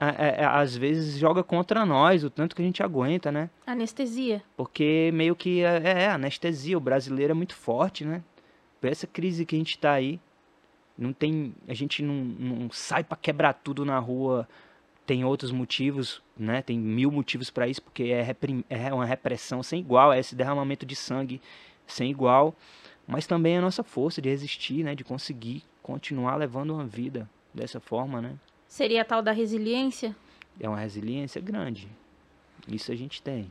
é, é, às vezes joga contra nós, o tanto que a gente aguenta, né? Anestesia. Porque meio que é, é, é anestesia, o brasileiro é muito forte, né? Por essa crise que a gente tá aí, não tem, a gente não, não sai para quebrar tudo na rua, tem outros motivos, né? Tem mil motivos para isso, porque é, reprim, é uma repressão sem igual, é esse derramamento de sangue sem igual, mas também a nossa força de resistir, né? De conseguir continuar levando uma vida dessa forma, né? Seria a tal da resiliência? É uma resiliência grande. Isso a gente tem.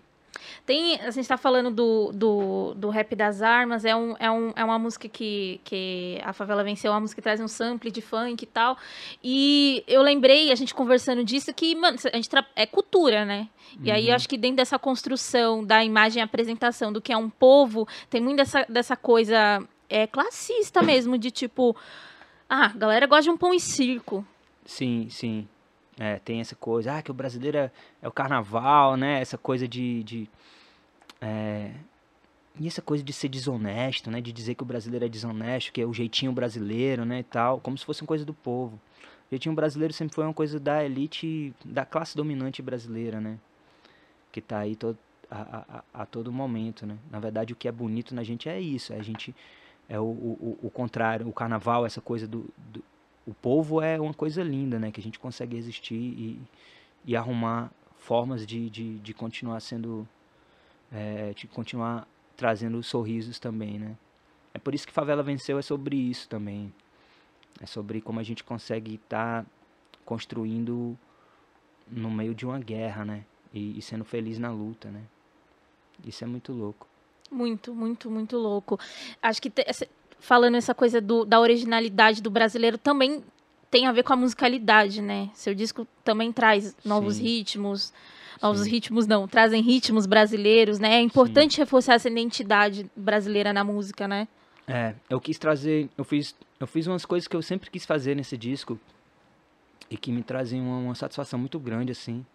Tem, a gente tá falando do, do, do rap das armas, é, um, é, um, é uma música que, que a favela venceu, é uma música que traz um sample de funk e tal. E eu lembrei, a gente conversando disso, que, mano, a gente é cultura, né? E aí eu acho que dentro dessa construção da imagem e apresentação do que é um povo, tem muito dessa, dessa coisa é, classista mesmo, de tipo, ah, a galera gosta de um pão e circo. Sim, sim. É, tem essa coisa, ah, que o brasileiro é, é o carnaval, né? Essa coisa de. de é, e essa coisa de ser desonesto, né? De dizer que o brasileiro é desonesto, que é o jeitinho brasileiro, né? E tal, como se fosse uma coisa do povo. O jeitinho brasileiro sempre foi uma coisa da elite, da classe dominante brasileira, né? Que tá aí todo, a, a, a todo momento, né? Na verdade, o que é bonito na gente é isso, é a gente é o, o, o contrário, o carnaval, essa coisa do, do o povo é uma coisa linda, né? Que a gente consegue existir e, e arrumar formas de, de, de continuar sendo, é, de continuar trazendo sorrisos também, né? É por isso que Favela Venceu é sobre isso também. É sobre como a gente consegue estar tá construindo no meio de uma guerra, né? E, e sendo feliz na luta, né? Isso é muito louco. Muito, muito, muito louco. Acho que falando essa coisa do, da originalidade do brasileiro também tem a ver com a musicalidade, né? Seu disco também traz novos Sim. ritmos. Novos Sim. ritmos não, trazem ritmos brasileiros, né? É importante Sim. reforçar essa identidade brasileira na música, né? É, eu quis trazer, eu fiz, eu fiz umas coisas que eu sempre quis fazer nesse disco e que me trazem uma, uma satisfação muito grande, assim.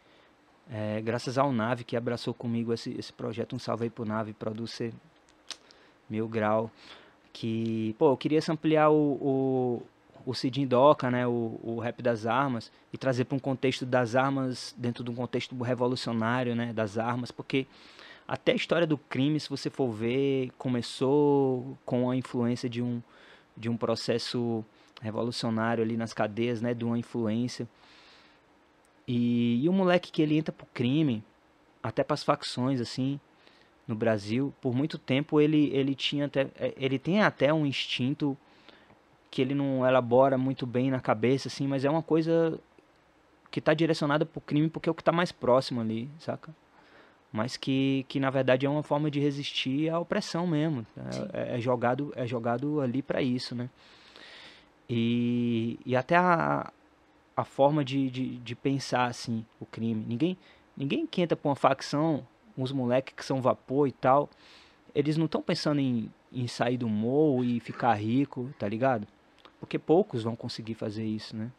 É, graças ao Nave que abraçou comigo esse, esse projeto, um salve aí pro Nave, producer Mil Grau que, pô, eu queria ampliar o, o, o Cidinho Doca, né, o, o rap das armas, e trazer para um contexto das armas, dentro de um contexto revolucionário, né, das armas, porque até a história do crime, se você for ver, começou com a influência de um, de um processo revolucionário ali nas cadeias, né, de uma influência. E, e o moleque que ele entra pro crime, até para as facções, assim, no Brasil, por muito tempo ele, ele tinha até, é, ele tem até um instinto que ele não elabora muito bem na cabeça, assim, mas é uma coisa que está direcionada para o crime porque é o que está mais próximo ali, saca? Mas que, que na verdade é uma forma de resistir à opressão mesmo. É, é, jogado é jogado ali para isso, né? E, e até a, a forma de, de, de pensar assim o crime. Ninguém ninguém que entra para uma facção uns moleques que são vapor e tal, eles não estão pensando em, em sair do morro e ficar rico, tá ligado? Porque poucos vão conseguir fazer isso, né?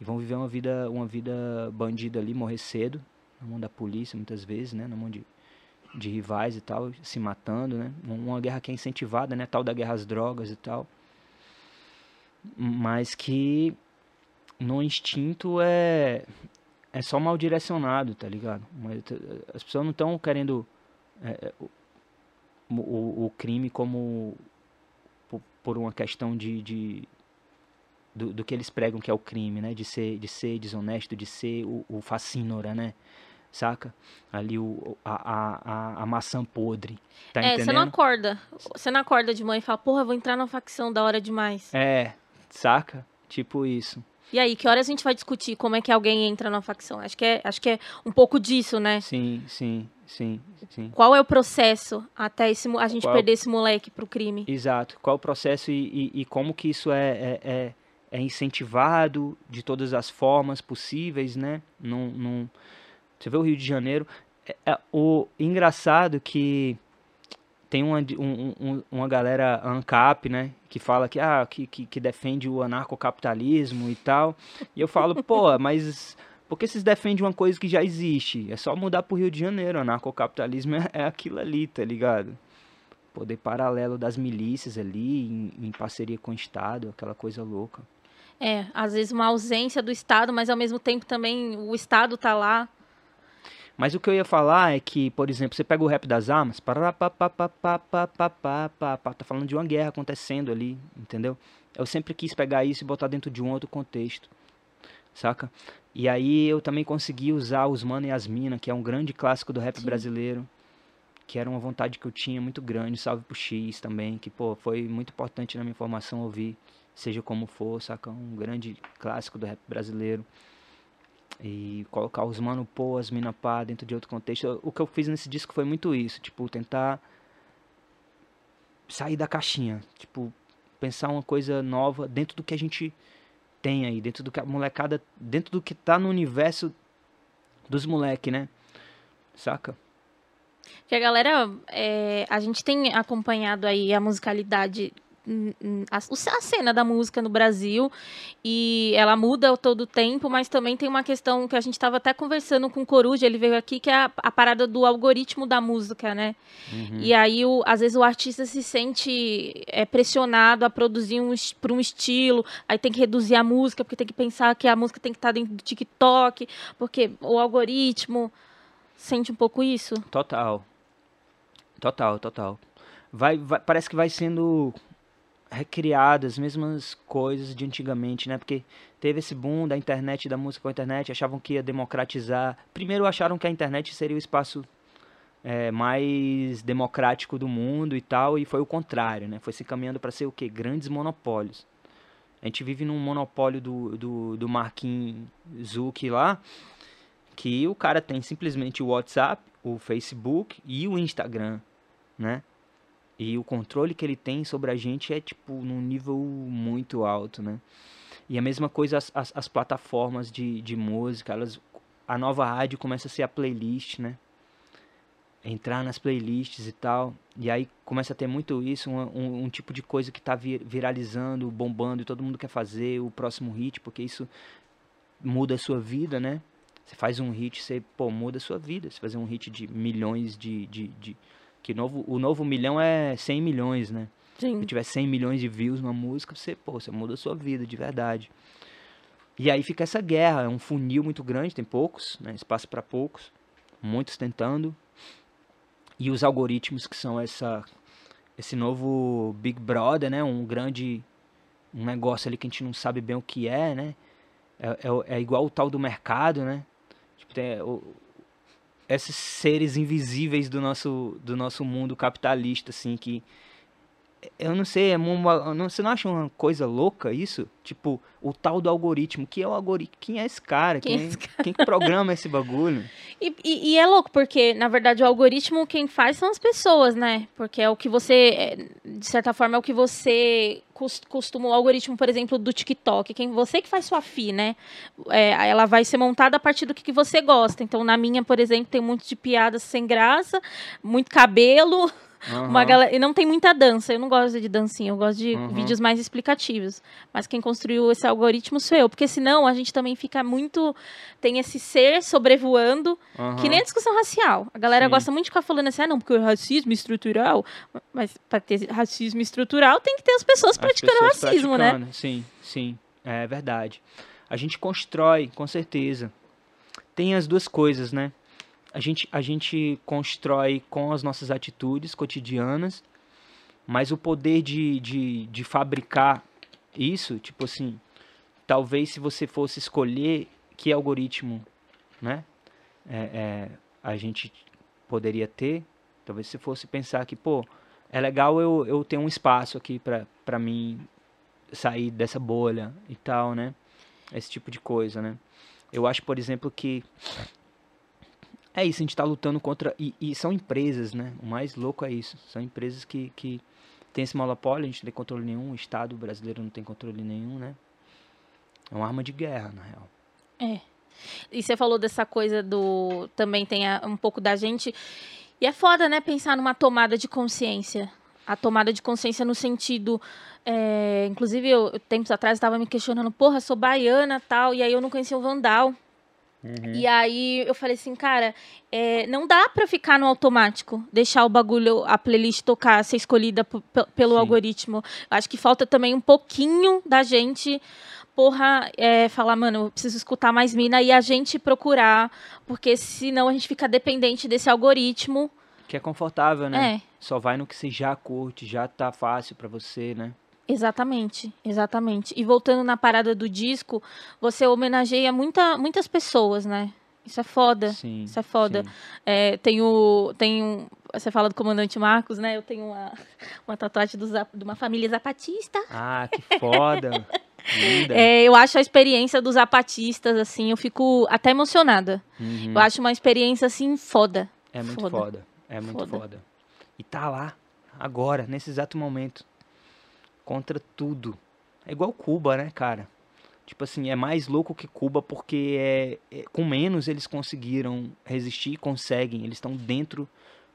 E vão viver uma vida, uma vida bandida ali, morrer cedo, na mão da polícia muitas vezes, né? Na mão de, de rivais e tal, se matando, né? Uma guerra que é incentivada, né? Tal da guerra às drogas e tal. Mas que no instinto é é só mal direcionado, tá ligado? As pessoas não estão querendo é, é o, o, o, crime como por, por uma questão de, de do, do, que eles pregam que é o crime, né? De ser, de ser desonesto, de ser o, o fascínora, né? Saca? Ali o, a, a, a, maçã podre. Tá é, entendendo? você não acorda. Você não acorda de manhã e fala, porra, vou entrar na facção da hora demais. É, saca? Tipo isso. E aí, que horas a gente vai discutir como é que alguém entra na facção? Acho que é, acho que é um pouco disso, né? Sim, sim, sim, sim. Qual é o processo até esse, a gente Qual... perder esse moleque pro crime? Exato. Qual é o processo e, e, e como que isso é, é, é, é, incentivado de todas as formas possíveis, né? Num, num... Você vê o Rio de Janeiro. É, é o engraçado que tem uma, um, um, uma galera ANCAP, né, que fala que, ah, que, que, que, defende o anarcocapitalismo e tal. E eu falo, pô, mas por que vocês defendem uma coisa que já existe? É só mudar pro Rio de Janeiro. O anarcocapitalismo é, é aquilo ali, tá ligado? Poder paralelo das milícias ali, em, em parceria com o Estado, aquela coisa louca. É, às vezes uma ausência do Estado, mas ao mesmo tempo também o Estado tá lá mas o que eu ia falar é que, por exemplo, você pega o rap das armas, tá falando de uma guerra acontecendo ali, entendeu? Eu sempre quis pegar isso e botar dentro de um outro contexto, saca? E aí eu também consegui usar os Mano e as Mina, que é um grande clássico do rap Sim. brasileiro, que era uma vontade que eu tinha muito grande, salve pro X também, que pô, foi muito importante na minha formação ouvir, seja como for, saca? Um grande clássico do rap brasileiro. E colocar os mano pô, as mina pá dentro de outro contexto. O que eu fiz nesse disco foi muito isso, tipo, tentar sair da caixinha, tipo, pensar uma coisa nova dentro do que a gente tem aí, dentro do que a molecada, dentro do que tá no universo dos moleque, né? Saca? Que a galera, é, a gente tem acompanhado aí a musicalidade a, a cena da música no Brasil e ela muda todo o tempo, mas também tem uma questão que a gente estava até conversando com o Coruja, ele veio aqui, que é a, a parada do algoritmo da música, né? Uhum. E aí, o, às vezes, o artista se sente é, pressionado a produzir um, por um estilo, aí tem que reduzir a música, porque tem que pensar que a música tem que estar tá dentro do TikTok, porque o algoritmo sente um pouco isso? Total. Total, total. Vai, vai, parece que vai sendo recriado as mesmas coisas de antigamente, né? Porque teve esse boom da internet, da música com a internet, achavam que ia democratizar. Primeiro acharam que a internet seria o espaço é, mais democrático do mundo e tal, e foi o contrário, né? Foi se caminhando para ser o quê? Grandes monopólios. A gente vive num monopólio do, do, do Marquinhos Zuck lá, que o cara tem simplesmente o WhatsApp, o Facebook e o Instagram, né? E o controle que ele tem sobre a gente é, tipo, num nível muito alto, né? E a mesma coisa as, as, as plataformas de, de música, elas, a nova rádio começa a ser a playlist, né? Entrar nas playlists e tal. E aí começa a ter muito isso, um, um, um tipo de coisa que está vir, viralizando, bombando, e todo mundo quer fazer o próximo hit, porque isso muda a sua vida, né? Você faz um hit, você, pô, muda a sua vida. Você fazer um hit de milhões de, de, de que novo, o novo milhão é 100 milhões, né? Sim. Se tiver 100 milhões de views numa música, você, pô, você muda a sua vida de verdade. E aí fica essa guerra, é um funil muito grande, tem poucos, né? Espaço para poucos, muitos tentando. E os algoritmos que são essa esse novo Big Brother, né? Um grande um negócio ali que a gente não sabe bem o que é, né? É, é, é igual o tal do mercado, né? Tipo, tem, o, esses seres invisíveis do nosso, do nosso mundo capitalista, assim, que eu não sei, é uma, não, você não acha uma coisa louca isso? Tipo, o tal do algoritmo. Que é o algoritmo? Quem é esse cara? Quem, quem, é esse cara? quem programa esse bagulho? E, e, e, é louco, porque, na verdade, o algoritmo quem faz são as pessoas, né? Porque é o que você, é, de certa forma, é o que você costuma, o algoritmo, por exemplo, do TikTok, quem você que faz sua FI, né? É, ela vai ser montada a partir do que, que você gosta. Então, na minha, por exemplo, tem muito de piadas sem graça, muito cabelo Uhum. Uma galera, e não tem muita dança. Eu não gosto de dancinha, eu gosto de uhum. vídeos mais explicativos. Mas quem construiu esse algoritmo sou eu. Porque senão a gente também fica muito. Tem esse ser sobrevoando, uhum. que nem a discussão racial. A galera Sim. gosta muito de ficar falando assim, ah, não, porque o racismo estrutural. Mas para ter racismo estrutural tem que ter as pessoas as praticando pessoas racismo, né? praticando. né? Sim, sim. É verdade. A gente constrói, com certeza. Tem as duas coisas, né? A gente, a gente constrói com as nossas atitudes cotidianas, mas o poder de, de, de fabricar isso, tipo assim, talvez se você fosse escolher que algoritmo, né, é, é, a gente poderia ter, talvez se fosse pensar que, pô, é legal eu, eu ter um espaço aqui para mim sair dessa bolha e tal, né, esse tipo de coisa, né. Eu acho, por exemplo, que é isso, a gente está lutando contra. E, e, são empresas, né? O mais louco é isso. São empresas que, que têm esse monopólio, a gente não tem controle nenhum, o Estado brasileiro não tem controle nenhum, né? É uma arma de guerra, na real. É. E você falou dessa coisa do. Também tem um pouco da gente. E é foda, né? Pensar numa tomada de consciência. A tomada de consciência no sentido. É, inclusive, eu, tempos atrás, estava me questionando, porra, sou baiana tal. E aí eu não conhecia o Vandal. Uhum. E aí eu falei assim, cara, é, não dá pra ficar no automático, deixar o bagulho, a playlist tocar, ser escolhida pelo Sim. algoritmo. Acho que falta também um pouquinho da gente, porra, é, falar, mano, eu preciso escutar mais mina e a gente procurar, porque senão a gente fica dependente desse algoritmo. Que é confortável, né? É. Só vai no que você já curte, já tá fácil para você, né? Exatamente, exatamente. E voltando na parada do disco, você homenageia muita, muitas pessoas, né? Isso é foda. Sim, isso é foda. É, tem o. Tem um, você fala do comandante Marcos, né? Eu tenho uma, uma tatuagem do, de uma família zapatista. Ah, que foda! É, eu acho a experiência dos zapatistas, assim, eu fico até emocionada. Uhum. Eu acho uma experiência, assim, foda. É muito Foda. foda. É muito Foda. foda. E tá lá, agora, nesse exato momento. Contra tudo. É igual Cuba, né, cara? Tipo assim, é mais louco que Cuba porque é, é- com menos eles conseguiram resistir e conseguem. Eles estão dentro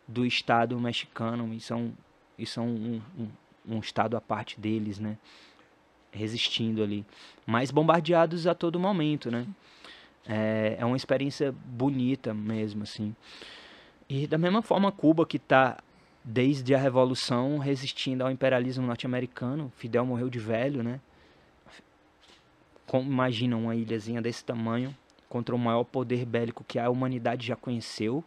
do Estado mexicano e são, e são um, um, um Estado à parte deles, né? Resistindo ali. Mas bombardeados a todo momento, né? É, é uma experiência bonita mesmo, assim. E da mesma forma, Cuba, que está desde a Revolução resistindo ao imperialismo norte-americano. Fidel morreu de velho, né? Como, imagina uma ilhazinha desse tamanho contra o maior poder bélico que a humanidade já conheceu,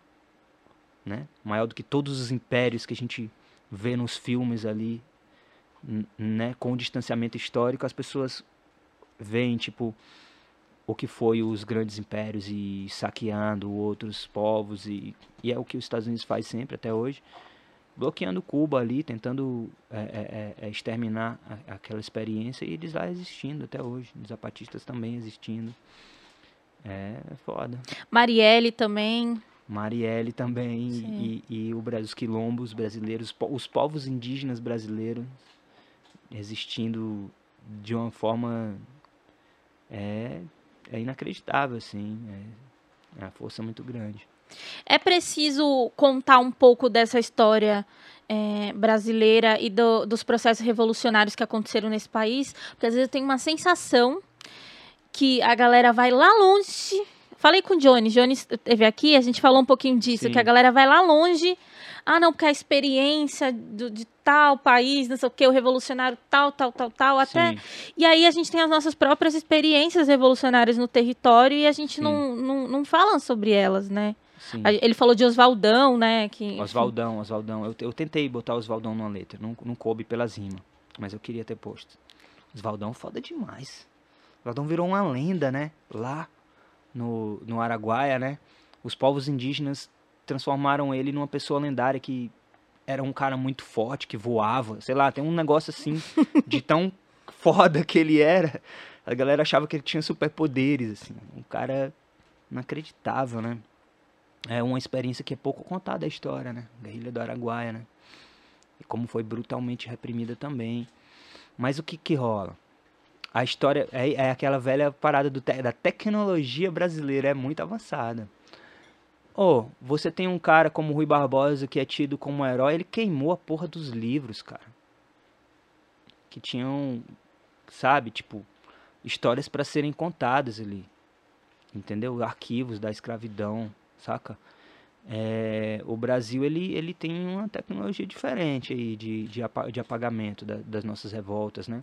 né? Maior do que todos os impérios que a gente vê nos filmes ali, né? Com o distanciamento histórico, as pessoas veem, tipo, o que foi os grandes impérios e saqueando outros povos e, e é o que os Estados Unidos faz sempre até hoje, bloqueando Cuba ali, tentando é, é, é, é, exterminar a- aquela experiência e eles lá existindo até hoje, os zapatistas também existindo. É foda. Marielle também. Marielle também Sim. e, e o, os quilombos brasileiros, os povos indígenas brasileiros existindo de uma forma é, é inacreditável, assim, é, é uma força muito grande. É preciso contar um pouco dessa história é, brasileira e do- dos processos revolucionários que aconteceram nesse país, porque às vezes eu tenho uma sensação que a galera vai lá longe. Falei com o Johnny, Johnny esteve aqui, a gente falou um pouquinho disso, Sim. que a galera vai lá longe. Ah, não, porque a experiência do- de tal país, não sei o que, o revolucionário tal, tal, tal, tal, até Sim, e aí a gente tem as nossas próprias experiências revolucionárias no território e a gente não, não, não fala sobre elas, né? Sim. Ele falou de Oswaldão, né? Que, Oswaldão, Oswaldão. Eu, eu tentei botar Oswaldão numa letra, não, não coube pelas rimas, mas eu queria ter posto. Oswaldão foda demais. Oswaldão virou uma lenda, né? Lá no, no Araguaia, né? Os povos indígenas transformaram ele numa pessoa lendária que era um cara muito forte, que voava. Sei lá, tem um negócio assim de tão foda que ele era. A galera achava que ele tinha superpoderes, assim. Um cara inacreditável, né? É uma experiência que é pouco contada a história, né? Guerrilha do Araguaia, né? E como foi brutalmente reprimida também. Mas o que que rola? A história é, é aquela velha parada te- da tecnologia brasileira, é muito avançada. Ô, você tem um cara como Rui Barbosa que é tido como um herói, ele queimou a porra dos livros, cara. Que tinham, sabe, tipo, histórias para serem contadas ali. Entendeu? Arquivos da escravidão, saca? É, o Brasil ele, ele tem uma tecnologia diferente aí de, de, de apagamento da- das nossas revoltas, né?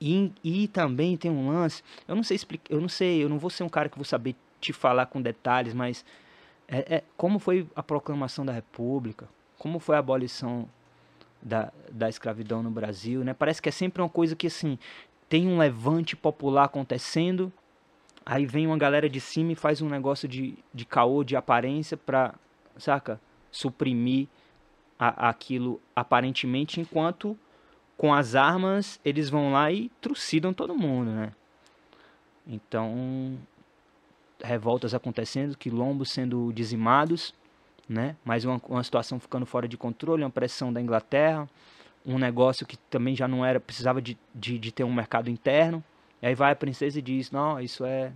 E, e também tem um lance, eu não sei explicar, eu não sei, eu não vou ser um cara que vou saber te falar com detalhes, mas é, é- como foi a proclamação da República, como foi a abolição da, da escravidão no Brasil, né? Parece que é sempre uma coisa que assim tem um levante popular acontecendo, aí vem uma galera de cima e faz um negócio de, de caô, de aparência pra, saca, suprimir a- aquilo aparentemente, enquanto com as armas eles vão lá e trucidam todo mundo, né? Então, revoltas acontecendo, quilombos sendo dizimados, né? Mais uma, uma situação ficando fora de controle, uma pressão da Inglaterra, um negócio que também já não era, precisava de, de, de ter um mercado interno. E aí vai a princesa e diz, não, isso é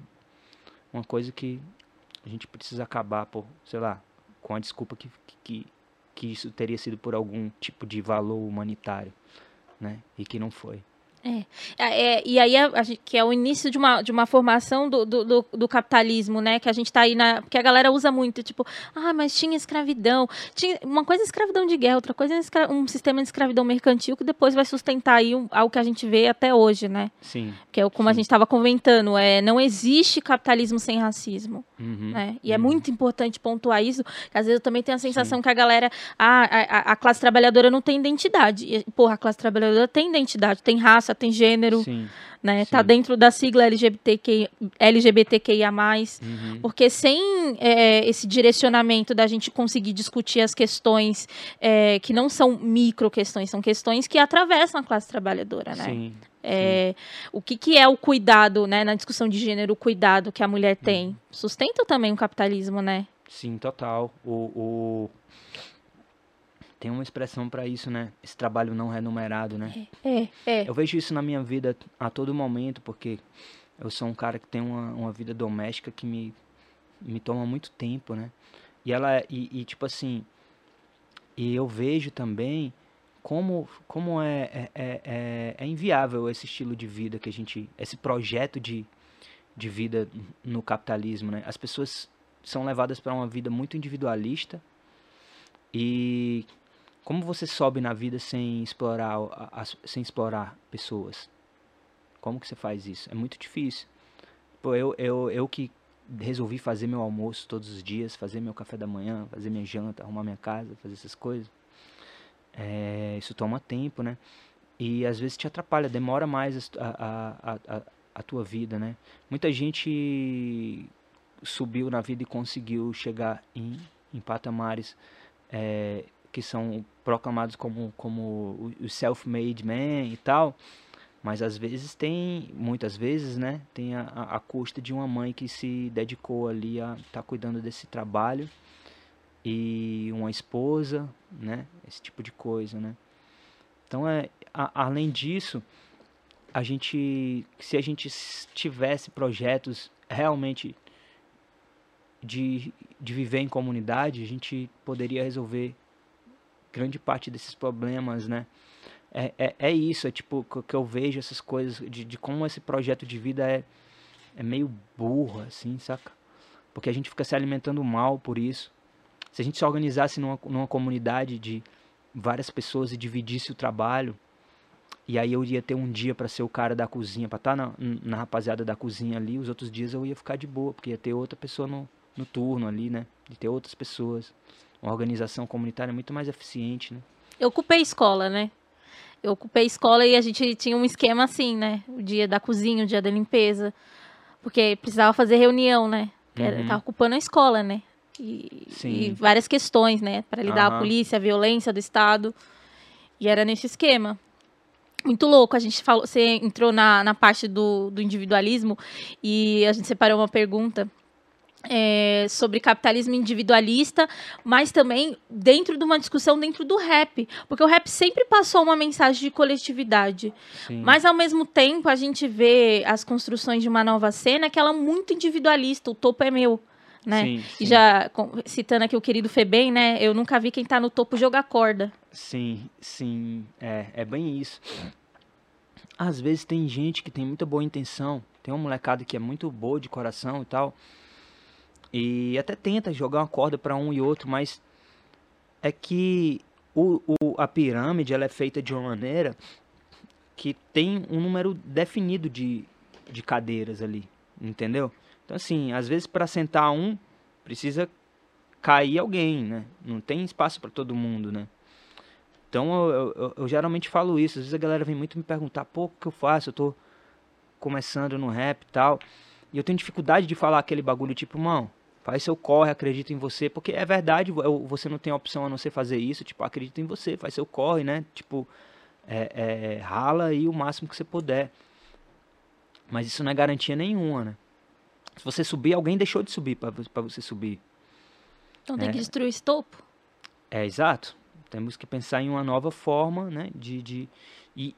uma coisa que a gente precisa acabar por, sei lá, com a desculpa que, que, que isso teria sido por algum tipo de valor humanitário, né? E que não foi. É, é, e aí, a, a gente- que é o início de uma, de uma formação do, do, do- capitalismo, né? Que a gente tá aí na. Porque a galera usa muito, tipo, ah, mas tinha escravidão. Tinha, uma coisa é escravidão de guerra, outra coisa é escra- um sistema de escravidão mercantil que depois vai sustentar aí um, algo que a gente vê até hoje, né? Sim. Que é como a Sim. gente estava comentando, é, não existe capitalismo sem racismo. Uhum. né? E é Uhum. muito importante pontuar isso, que às vezes eu também tenho a sensação que a galera, ah, a, a- a classe trabalhadora não tem identidade. E, porra, a classe trabalhadora tem identidade, tem raça, raça, tem gênero, Sim. né? sim. Tá dentro da sigla LGBTQI, LGBTQIA+. Uhum. Porque sem é, esse direcionamento da gente conseguir discutir as questões é, que não são micro questões, são questões que atravessam a classe trabalhadora, né? Sim. É, o que, que é o cuidado, né? Na discussão de gênero, o cuidado que a mulher Uhum. tem. Sustenta também o capitalismo, né? Sim, total. O, o... Tem uma expressão pra isso, né? Esse trabalho não remunerado, né? É, é. Eu vejo isso na minha vida a todo momento, porque eu sou um cara que tem uma, uma vida doméstica que me, me toma muito tempo, né? E ela é- e, e, tipo assim, e eu vejo também como como é, é, é, é- é inviável esse estilo de vida que a gente, esse projeto de, de vida no capitalismo, né? As pessoas são levadas para uma vida muito individualista e como você sobe na vida sem explorar sem explorar pessoas? Como que você faz isso? É muito difícil. Pô, eu, eu, eu que resolvi fazer meu almoço todos os dias, fazer meu café da manhã, fazer minha janta, arrumar minha casa, fazer essas coisas. É, isso toma tempo, né? E às vezes te atrapalha, demora mais a, a, a, a tua vida, né? Muita gente subiu na vida e conseguiu chegar em, em patamares é, que são proclamados como, como o- self-made man e tal, mas às vezes tem, muitas vezes, né, tem a, a, custa de uma mãe que se dedicou ali a estar cuidando desse trabalho e uma esposa, né, esse tipo de coisa, né. Então, é, a- além disso, a gente, se a gente tivesse projetos realmente de, de viver em comunidade, a gente poderia resolver grande parte desses problemas, né? É, é, é isso, é tipo que eu vejo essas coisas de, de como esse projeto de vida é, é meio burro, assim, saca? Porque a gente fica se alimentando mal por isso. Se a gente se organizasse numa, numa comunidade de várias pessoas e dividisse o trabalho, e aí eu ia ter um dia pra ser o cara da cozinha, pra estar na, na rapaziada da cozinha ali, os outros dias eu ia ficar de boa, porque ia ter outra pessoa no, no turno ali, né? De ter outras pessoas. Uma organização comunitária muito mais eficiente, né? Eu ocupei escola, né? Eu ocupei escola e a gente tinha um esquema assim, né? O dia da cozinha, o dia da limpeza. Porque precisava fazer reunião, né? Uhum. Tava ocupando a escola, né? E, Sim. e várias questões, né? Para lidar Aham. a polícia, a violência do Estado. E era nesse esquema. Muito louco. A gente falou, você entrou na, na parte do, do individualismo e a gente separou uma pergunta é, sobre capitalismo individualista, mas também dentro de uma discussão dentro do rap. Porque o rap sempre passou uma mensagem de coletividade. Sim. Mas ao mesmo tempo a gente vê as construções de uma nova cena que ela é muito individualista, o topo é meu. Né? Sim, E sim. já com- citando aqui o querido Febem, né? Eu nunca vi quem tá no topo jogar corda. Sim, sim, é, é bem isso. Às vezes tem gente que tem muita boa intenção, tem uma molecada que é muito boa de coração e tal, e até tenta jogar uma corda para um e outro, mas é que o, o- a pirâmide ela é feita de uma maneira que tem um número definido de, de cadeiras ali, entendeu? Então assim, às vezes para sentar um precisa cair alguém, né? Não tem espaço para todo mundo, né? Então eu, eu- eu- geralmente falo isso. Às vezes a galera vem muito me perguntar, pô, o que eu faço? Eu tô começando no rap e tal. E eu tenho dificuldade de falar aquele bagulho tipo, mão, faz seu corre, acredita em você. Porque é verdade, você não tem opção a não ser fazer isso. Tipo, acredita em você, faz seu corre, né? Tipo, é, é, rala aí o máximo que você puder. Mas isso não é garantia nenhuma, né? Se você subir, alguém deixou de subir pra você subir. Então tem É. que destruir esse topo. É, exato. Temos que pensar em uma nova forma, né? De, de... E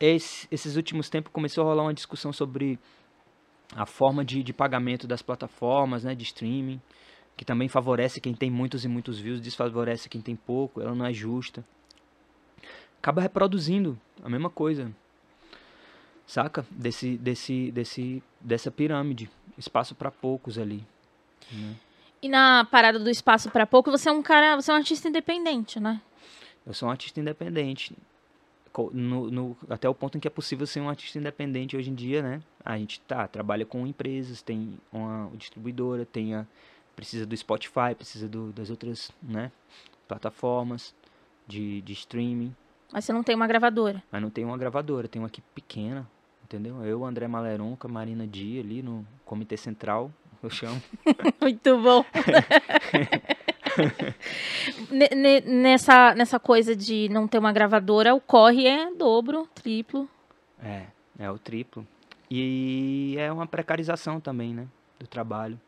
esse- esses últimos tempos começou a rolar uma discussão sobre a forma de, de pagamento das plataformas, né? De streaming, que também favorece quem tem muitos e muitos views, desfavorece quem tem pouco, ela não é justa. Acaba reproduzindo a mesma coisa, saca? Desse, desse, desse, dessa pirâmide, espaço para poucos ali. né? E na parada do espaço pra pouco, você é um cara, você é um artista independente, né? Eu sou um artista independente. No- no- até o ponto em que é possível ser um artista independente hoje em dia, né? A gente tá, trabalha com empresas, tem uma distribuidora, tem a, precisa do Spotify, precisa do- das outras né, plataformas de, de streaming. Mas você não tem uma gravadora. Mas não tem uma gravadora, tem uma aqui pequena, entendeu? Eu, André Maleronca, Marina Dia ali no Comitê Central, eu chamo. Muito bom. nessa, nessa coisa de não ter uma gravadora, o corre é dobro, triplo. É, é o triplo. E é uma precarização também, né? Do trabalho.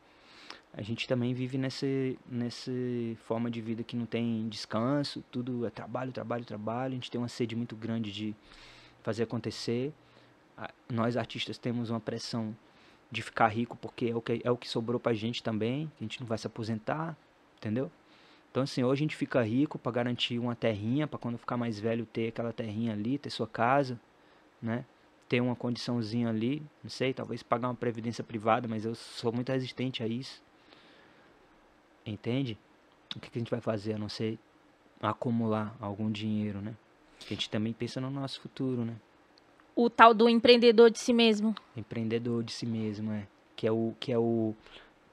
A gente também vive nesse, nesse forma de vida que não tem descanso, tudo é trabalho, trabalho, trabalho. A gente tem uma sede muito grande de fazer acontecer. Nós artistas temos uma pressão de ficar rico porque é o que, é o que sobrou pra gente também, a gente não vai se aposentar, entendeu? Então assim, hoje a gente fica rico para garantir uma terrinha, para quando ficar mais velho ter aquela terrinha ali, ter sua casa, né? Ter uma condiçãozinha ali, não sei, talvez pagar uma previdência privada, mas eu sou muito resistente a isso. Entende? O que, que a gente vai fazer a não ser acumular algum dinheiro, né? a gente também pensa no nosso futuro, né? O tal do empreendedor de si mesmo. Empreendedor de si mesmo, é. Que é o que é o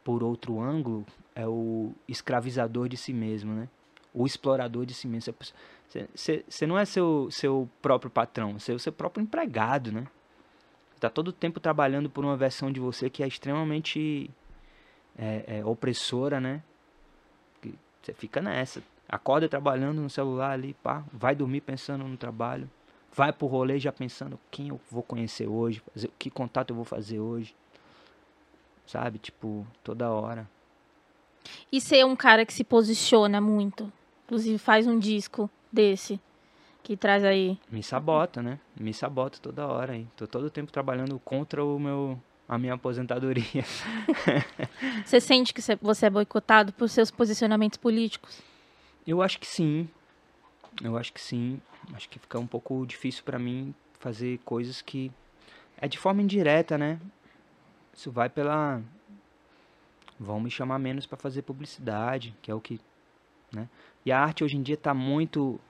por outro ângulo, é o escravizador de si mesmo, né? O explorador de si mesmo. Você não é seu, seu próprio patrão, você é o seu próprio empregado, né? Está todo o tempo trabalhando por uma versão de você que é extremamente é, é, opressora, né? Você fica nessa. Acorda trabalhando no celular ali, pá, vai dormir pensando no trabalho. Vai pro rolê já pensando quem eu vou conhecer hoje, fazer, que contato eu vou fazer hoje. Sabe? Tipo, toda hora. E ser um cara que se posiciona muito. Inclusive faz um disco desse que traz aí. Me sabota, né? Me sabota toda hora aí. Tô todo o tempo trabalhando contra o meu a minha aposentadoria. Você sente que você é boicotado por seus posicionamentos políticos? Eu acho que sim. Eu acho que sim. Acho que fica um pouco difícil para mim fazer coisas que é de forma indireta, né? Isso vai pela vão me chamar menos para fazer publicidade, que é o que, né? E a arte hoje em dia está muito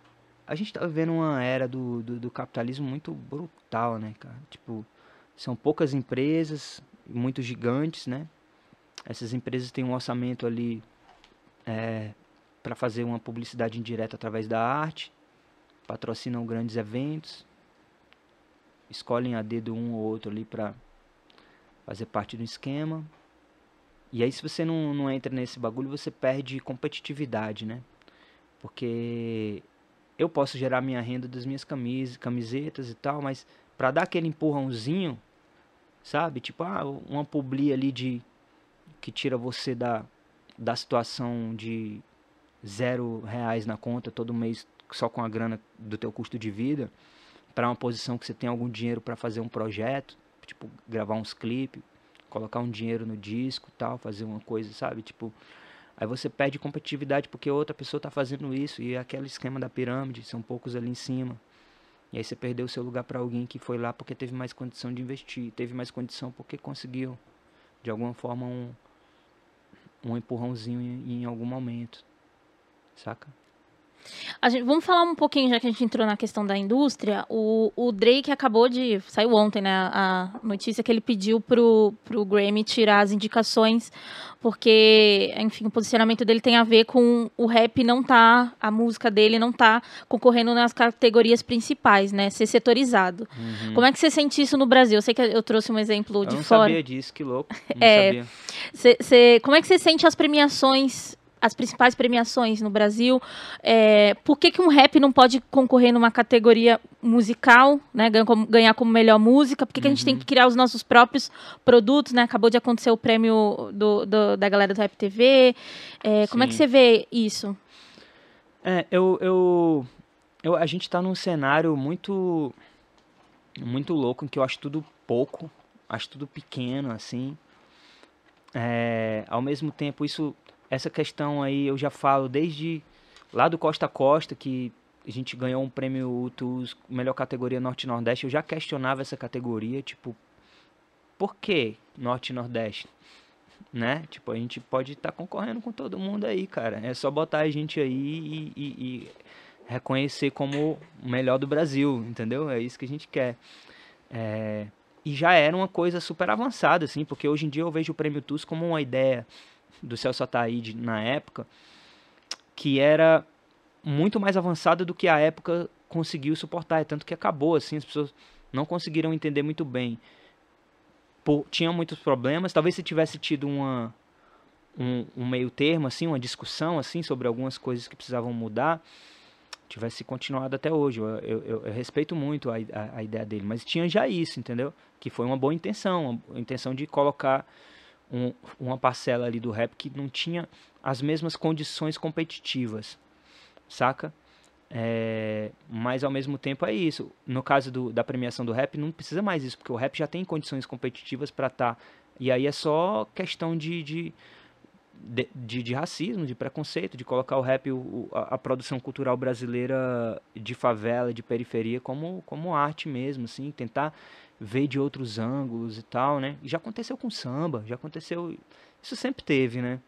a gente tá vivendo uma era do, do, do capitalismo muito brutal, né, cara? Tipo, são poucas empresas, muito gigantes, né? Essas empresas têm um orçamento ali é, para fazer uma publicidade indireta através da arte, patrocinam grandes eventos, escolhem a dedo um ou outro ali para fazer parte do esquema. E aí se você não, não entra nesse bagulho, você perde competitividade, né? Porque eu posso gerar minha renda das minhas camisas, camisetas e tal, mas para dar aquele empurrãozinho, sabe? Tipo, ah, uma publi ali de que tira você da, da situação de zero reais na conta todo mês só com a grana do teu custo de vida para uma posição que você tem algum dinheiro para fazer um projeto, tipo gravar uns clipes, colocar um dinheiro no disco, tal, fazer uma coisa, sabe? Tipo, aí você perde competitividade porque outra pessoa está fazendo isso e é aquele esquema da pirâmide, são poucos ali em cima. E aí você perdeu seu lugar para alguém que foi lá porque teve mais condição de investir, teve mais condição porque conseguiu, de alguma forma, um, um empurrãozinho em, em algum momento. Saca? Gente, vamos falar um pouquinho, já que a gente entrou na questão da indústria. O, o Drake acabou de. Saiu ontem, né? A notícia que ele pediu pro, pro Grammy tirar as indicações, porque, enfim, o posicionamento dele tem a ver com o rap não tá. A música dele não tá concorrendo nas categorias principais, né? Ser setorizado. Uhum. Como é que você sente isso no Brasil? Eu sei que eu trouxe um exemplo eu de fora. Eu não sabia disso, que louco. Não é, sabia. Cê, cê, como é que você sente as premiações as principais premiações no Brasil. É, por que, que um rap não pode concorrer numa categoria musical, né? Ganhar como, ganhar como melhor música? Por que, que a gente tem uhum. que criar os nossos próprios produtos, né? Acabou de acontecer o prêmio do, do da galera do Rap TV. É, como é que você vê isso? É, eu, eu, eu, a gente está num cenário muito, muito louco, em que eu acho tudo pouco, acho tudo pequeno, assim. É, ao mesmo tempo, isso essa questão aí eu já falo desde lá do Costa a Costa, que a gente ganhou um prêmio UTUS, melhor categoria Norte-Nordeste, eu já questionava essa categoria, tipo, por que Norte Nordeste? Né? Tipo, a gente pode estar tá concorrendo com todo mundo aí, cara. É só botar a gente aí e, e, e, reconhecer como o melhor do Brasil, entendeu? É isso que a gente quer. É... E já era uma coisa super avançada, assim, porque hoje em dia eu vejo o prêmio TUS como uma ideia do Celso Ataíde na época, que era muito mais avançada do que a época conseguiu suportar, é tanto que acabou, assim, as pessoas não conseguiram entender muito bem. Por, tinham muitos problemas, talvez se tivesse tido uma, um, um, meio termo, assim, uma discussão, assim, sobre algumas coisas que precisavam mudar, tivesse continuado até hoje. Eu, eu, eu respeito muito a, a, a, ideia dele, mas tinha já isso, entendeu? Que foi uma boa intenção, a intenção de colocar um, uma parcela ali do rap que não tinha as mesmas condições competitivas, saca? É, mas ao mesmo tempo é isso. No caso do, da premiação do rap, não precisa mais isso, porque o rap já tem condições competitivas para estar. Tá, e aí é só questão de, de, de, de, racismo, de preconceito, de colocar o rap, o, a, a, produção cultural brasileira de favela, de periferia, como, como arte mesmo, assim, tentar ver de outros ângulos e tal, né? Já aconteceu com samba, já aconteceu. Isso sempre teve, né?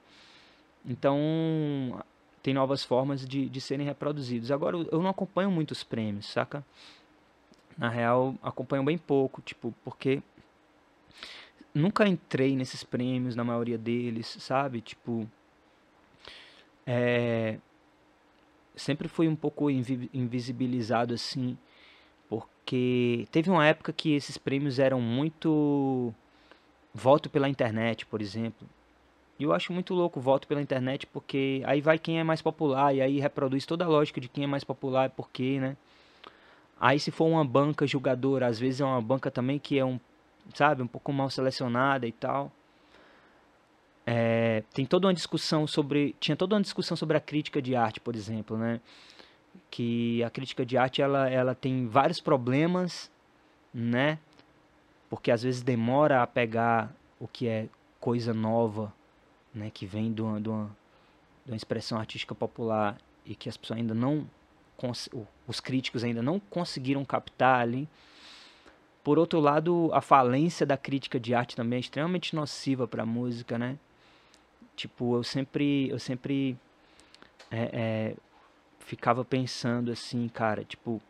Então, tem novas formas de, de serem reproduzidos. Agora, eu não acompanho muitos prêmios, saca? Na real, acompanho bem pouco, tipo, porque nunca entrei nesses prêmios, na maioria deles, sabe? Tipo, é, sempre fui um pouco invisibilizado assim, porque teve uma época que esses prêmios eram muito voto pela internet, por exemplo. E eu acho muito louco o voto pela internet, porque aí vai quem é mais popular, e aí reproduz toda a lógica de quem é mais popular, porque, né? Aí se for uma banca julgadora, às vezes é uma banca também que é um, sabe, um pouco mal selecionada e tal. É, tem toda uma discussão sobre, tinha toda uma discussão sobre a crítica de arte, por exemplo, né? Que a crítica de arte, ela, ela tem vários problemas, né? Porque às vezes demora a pegar o que é coisa nova né, que vem de uma, de, uma, de uma expressão artística popular e que as pessoas ainda não os críticos ainda não conseguiram captar ali. Por outro lado, a falência da crítica de arte também é extremamente nociva para a música, né? Tipo, eu sempre, eu sempre é, é, ficava pensando assim, cara, tipo,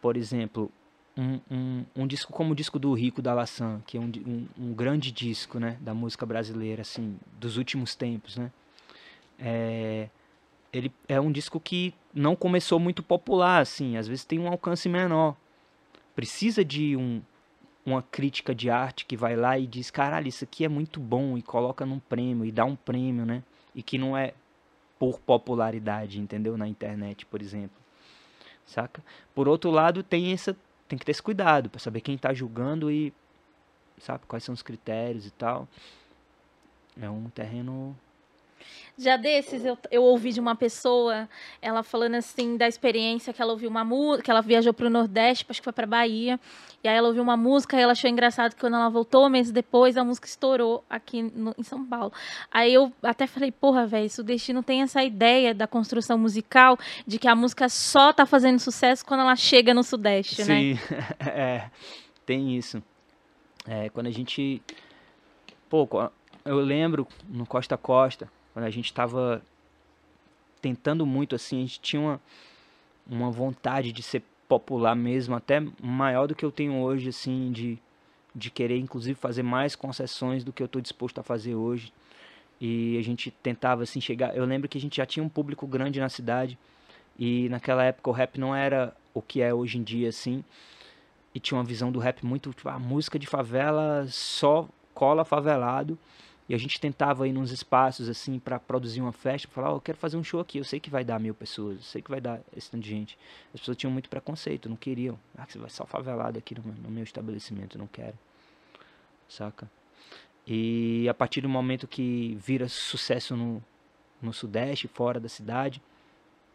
por exemplo, um, um, um, disco como o disco do Rico da Laçã, que é um, um, um, grande disco, né, da música brasileira, assim, dos últimos tempos, né? É, ele é um disco que não começou muito popular, assim, às vezes tem um alcance menor. Precisa de um, uma crítica de arte que vai lá e diz, caralho, isso aqui é muito bom, e coloca num prêmio, e dá um prêmio, né? E que não é por popularidade, entendeu? Na internet, por exemplo. Saca? Por outro lado, tem essa tem que ter esse cuidado para saber quem está julgando e sabe quais são os critérios e tal. É um terreno já desses, eu, eu ouvi de uma pessoa, ela falando assim da experiência que ela ouviu uma música, que ela viajou para o Nordeste, acho que foi para Bahia, e aí ela ouviu uma música e ela achou engraçado que quando ela voltou, meses depois, a música estourou aqui no, em São Paulo. Aí eu até falei, porra, velho, o Destino tem essa ideia da construção musical de que a música só tá fazendo sucesso quando ela chega no Sudeste, Sim, né? Sim, é, tem isso. É, quando a gente. Pô, eu lembro no Costa Costa, quando a gente estava tentando muito assim, a gente tinha uma, uma vontade de ser popular mesmo, até maior do que eu tenho hoje, assim, de, de querer inclusive fazer mais concessões do que eu estou disposto a fazer hoje. E a gente tentava assim chegar. Eu lembro que a gente já tinha um público grande na cidade e naquela época o rap não era o que é hoje em dia assim. E tinha uma visão do rap muito, tipo, a música de favela só cola favelado. E a gente tentava ir nos espaços assim para produzir uma festa, falar, oh, eu quero fazer um show aqui, eu sei que vai dar mil pessoas, eu sei que vai dar esse tanto de gente. As pessoas tinham muito preconceito, não queriam. Ah, você vai só favelado aqui no, no meu estabelecimento, não quero. Saca? E a partir do momento que vira sucesso no, no Sudeste, fora da cidade,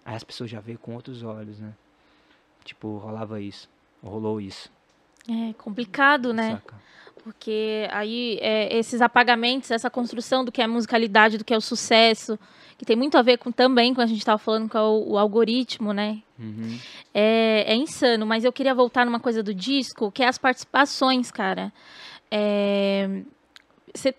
aí as pessoas já veem com outros olhos, né? Tipo, rolava isso, rolou isso. É complicado, né? Saca? Porque aí é, esses apagamentos, essa construção do que é musicalidade, do que é o sucesso, que tem muito a ver com também com a gente estava falando com o, o, algoritmo, né? Uhum. É, é, insano, mas eu queria voltar numa coisa do disco, que é as participações, cara. Você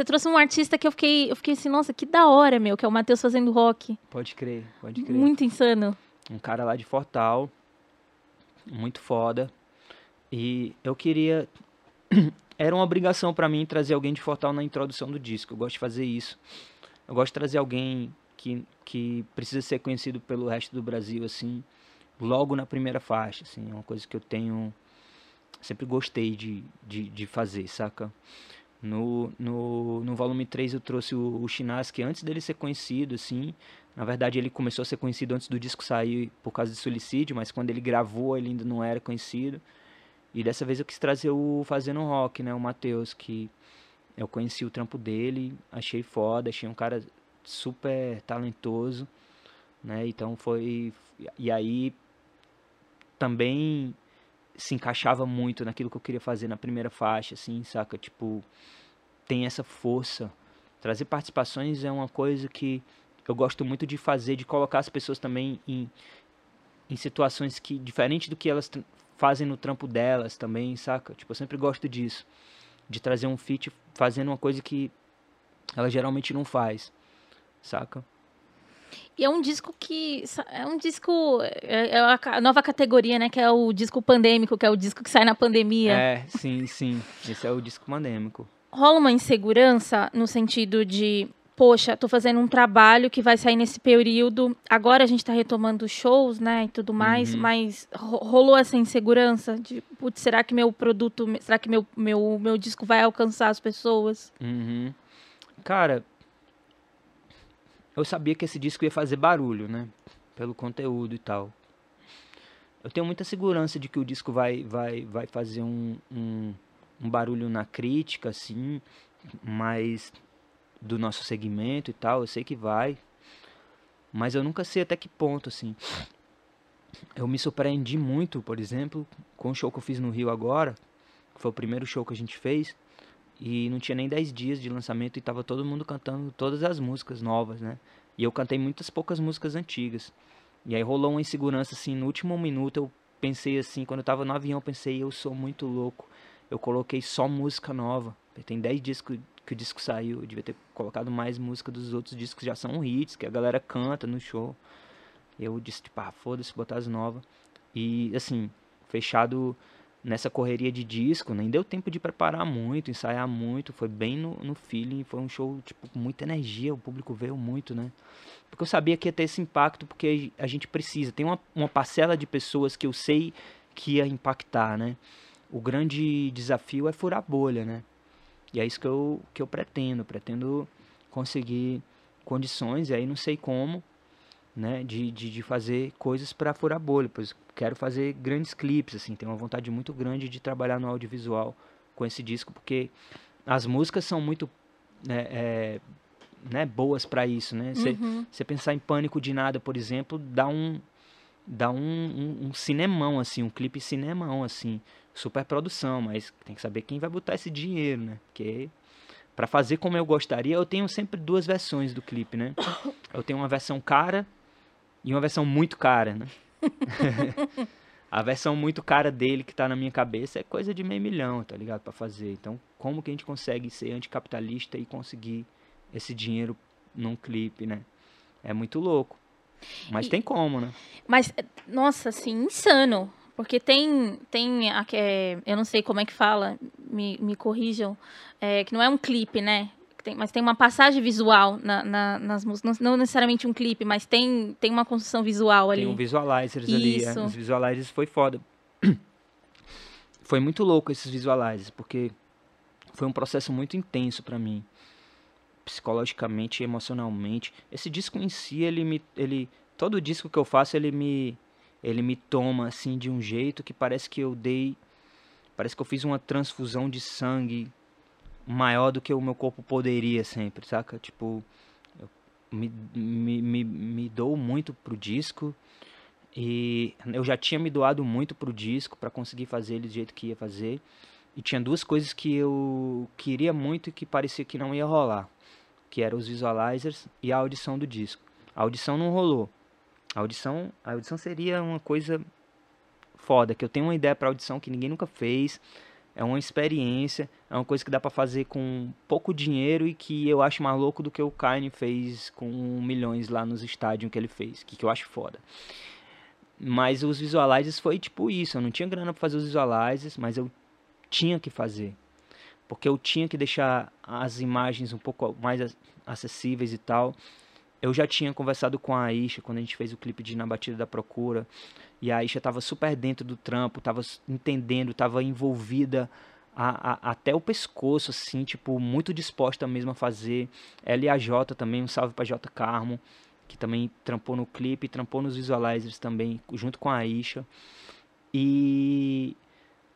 é, trouxe um artista que eu fiquei, eu fiquei assim, nossa, que da hora, meu, que é o Matheus fazendo rock. Pode crer, pode crer. Muito insano. Um cara lá de Fortal, muito foda. E eu queria era uma obrigação para mim trazer alguém de Fortal na introdução do disco. Eu gosto de fazer isso. Eu gosto de trazer alguém que, que precisa ser conhecido pelo resto do Brasil, assim, logo na primeira faixa, assim, é uma coisa que eu tenho sempre gostei de, de, de fazer, saca? No, no, no volume 3 eu trouxe o, o Chinaski antes dele ser conhecido, assim. Na verdade, ele começou a ser conhecido antes do disco sair por causa de suicídio, mas quando ele gravou ele ainda não era conhecido. E dessa vez eu quis trazer o Fazendo Rock, né? O Matheus, que eu conheci o trampo dele, achei foda, achei um cara super talentoso, né? Então foi. E aí também se encaixava muito naquilo que eu queria fazer na primeira faixa, assim, saca? Tipo, tem essa força. Trazer participações é uma coisa que eu gosto muito de fazer, de colocar as pessoas também em, em situações que, diferente do que elas fazem no trampo delas também, saca? Tipo, eu sempre gosto disso. De trazer um feat fazendo uma coisa que ela geralmente não faz, saca? E é um disco que. É um disco. É, é a nova categoria, né? Que é o disco pandêmico, que é o disco que sai na pandemia. É, sim, sim. Esse é o disco pandêmico. Rola uma insegurança no sentido de. Poxa, tô fazendo um trabalho que vai sair nesse período. Agora a gente tá retomando shows, né? E tudo mais, uhum. mas rolou essa insegurança de, putz, será que meu produto, será que meu, meu, meu disco vai alcançar as pessoas? Uhum. Cara, eu sabia que esse disco ia fazer barulho, né? Pelo conteúdo e tal. Eu tenho muita segurança de que o disco vai, vai, vai fazer um, um, um barulho na crítica, assim, mas do nosso segmento e tal, eu sei que vai. Mas eu nunca sei até que ponto, assim. Eu me surpreendi muito, por exemplo, com o show que eu fiz no Rio agora, que foi o primeiro show que a gente fez. E não tinha nem 10 dias de lançamento e tava todo mundo cantando todas as músicas novas, né? E eu cantei muitas poucas músicas antigas. E aí rolou uma insegurança assim, no último minuto eu pensei assim, quando eu tava no avião, eu pensei, eu sou muito louco. Eu coloquei só música nova. Tem 10 dias que, que o disco saiu, eu devia ter colocado mais música dos outros discos já são hits, que a galera canta no show. Eu disse, tipo, ah, foda-se, botar as novas. E assim, fechado nessa correria de disco, nem deu tempo de preparar muito, ensaiar muito, foi bem no, no feeling, foi um show, tipo, com muita energia, o público veio muito, né? Porque eu sabia que ia ter esse impacto, porque a gente precisa, tem uma, uma parcela de pessoas que eu sei que ia impactar, né? O grande desafio é furar bolha, né? E é isso que eu, que eu pretendo, pretendo conseguir condições, e aí não sei como, né, de, de, de fazer coisas para furar bolha, pois quero fazer grandes clipes, assim, tenho uma vontade muito grande de trabalhar no audiovisual com esse disco, porque as músicas são muito né, é, né, boas para isso, né? Você uhum. pensar em Pânico de Nada, por exemplo, dá um dá um, um, um, cinemão, assim, um clipe cinemão, assim, super produção, mas tem que saber quem vai botar esse dinheiro, né? Porque para fazer como eu gostaria, eu tenho sempre duas versões do clipe, né? Eu tenho uma versão cara e uma versão muito cara, né? a versão muito cara dele que tá na minha cabeça é coisa de meio milhão, tá ligado? para fazer. Então, como que a gente consegue ser anticapitalista e conseguir esse dinheiro num clipe, né? É muito louco. Mas e, tem como, né? Mas, nossa, assim, insano. Porque tem, tem a, é, eu não sei como é que fala, me, me corrijam, é, que não é um clipe, né? tem, mas tem uma passagem visual na, na, nas músicas, não, não, necessariamente um clipe, mas tem, tem uma construção visual ali. Tem um visualizers Isso. ali, é. os visualizers foi foda. Foi muito louco esses visualizers, porque foi um processo muito intenso para mim, psicologicamente emocionalmente. Esse disco em si, ele me, ele, todo disco que eu faço, ele me, ele me toma assim de um jeito que parece que eu dei, parece que eu fiz uma transfusão de sangue maior do que o meu corpo poderia sempre, saca? Tipo, eu me, me, me, me dou muito pro disco e eu já tinha me doado muito pro disco para conseguir fazer ele do jeito que ia fazer. E tinha duas coisas que eu queria muito e que parecia que não ia rolar, que eram os visualizers e a audição do disco. A audição não rolou. A audição, a audição seria uma coisa foda, que eu tenho uma ideia para audição que ninguém nunca fez é uma experiência, é uma coisa que dá para fazer com pouco dinheiro e que eu acho mais louco do que o Kanye fez com milhões lá nos estádios que ele fez, que, que eu acho foda. Mas os visualizers foi tipo isso, eu não tinha grana para fazer os visualizers, mas eu tinha que fazer. Porque eu tinha que deixar as imagens um pouco mais acessíveis e tal. Eu já tinha conversado com a Aisha quando a gente fez o clipe de Na Batida da Procura. E a Aisha estava super dentro do trampo, estava entendendo, estava envolvida a, a, até o pescoço, assim, tipo, muito disposta mesmo a fazer. Ela e a Jota também, um salve pra Jota Carmo, que também trampou no clipe, trampou nos visualizers também, junto com a Aisha. E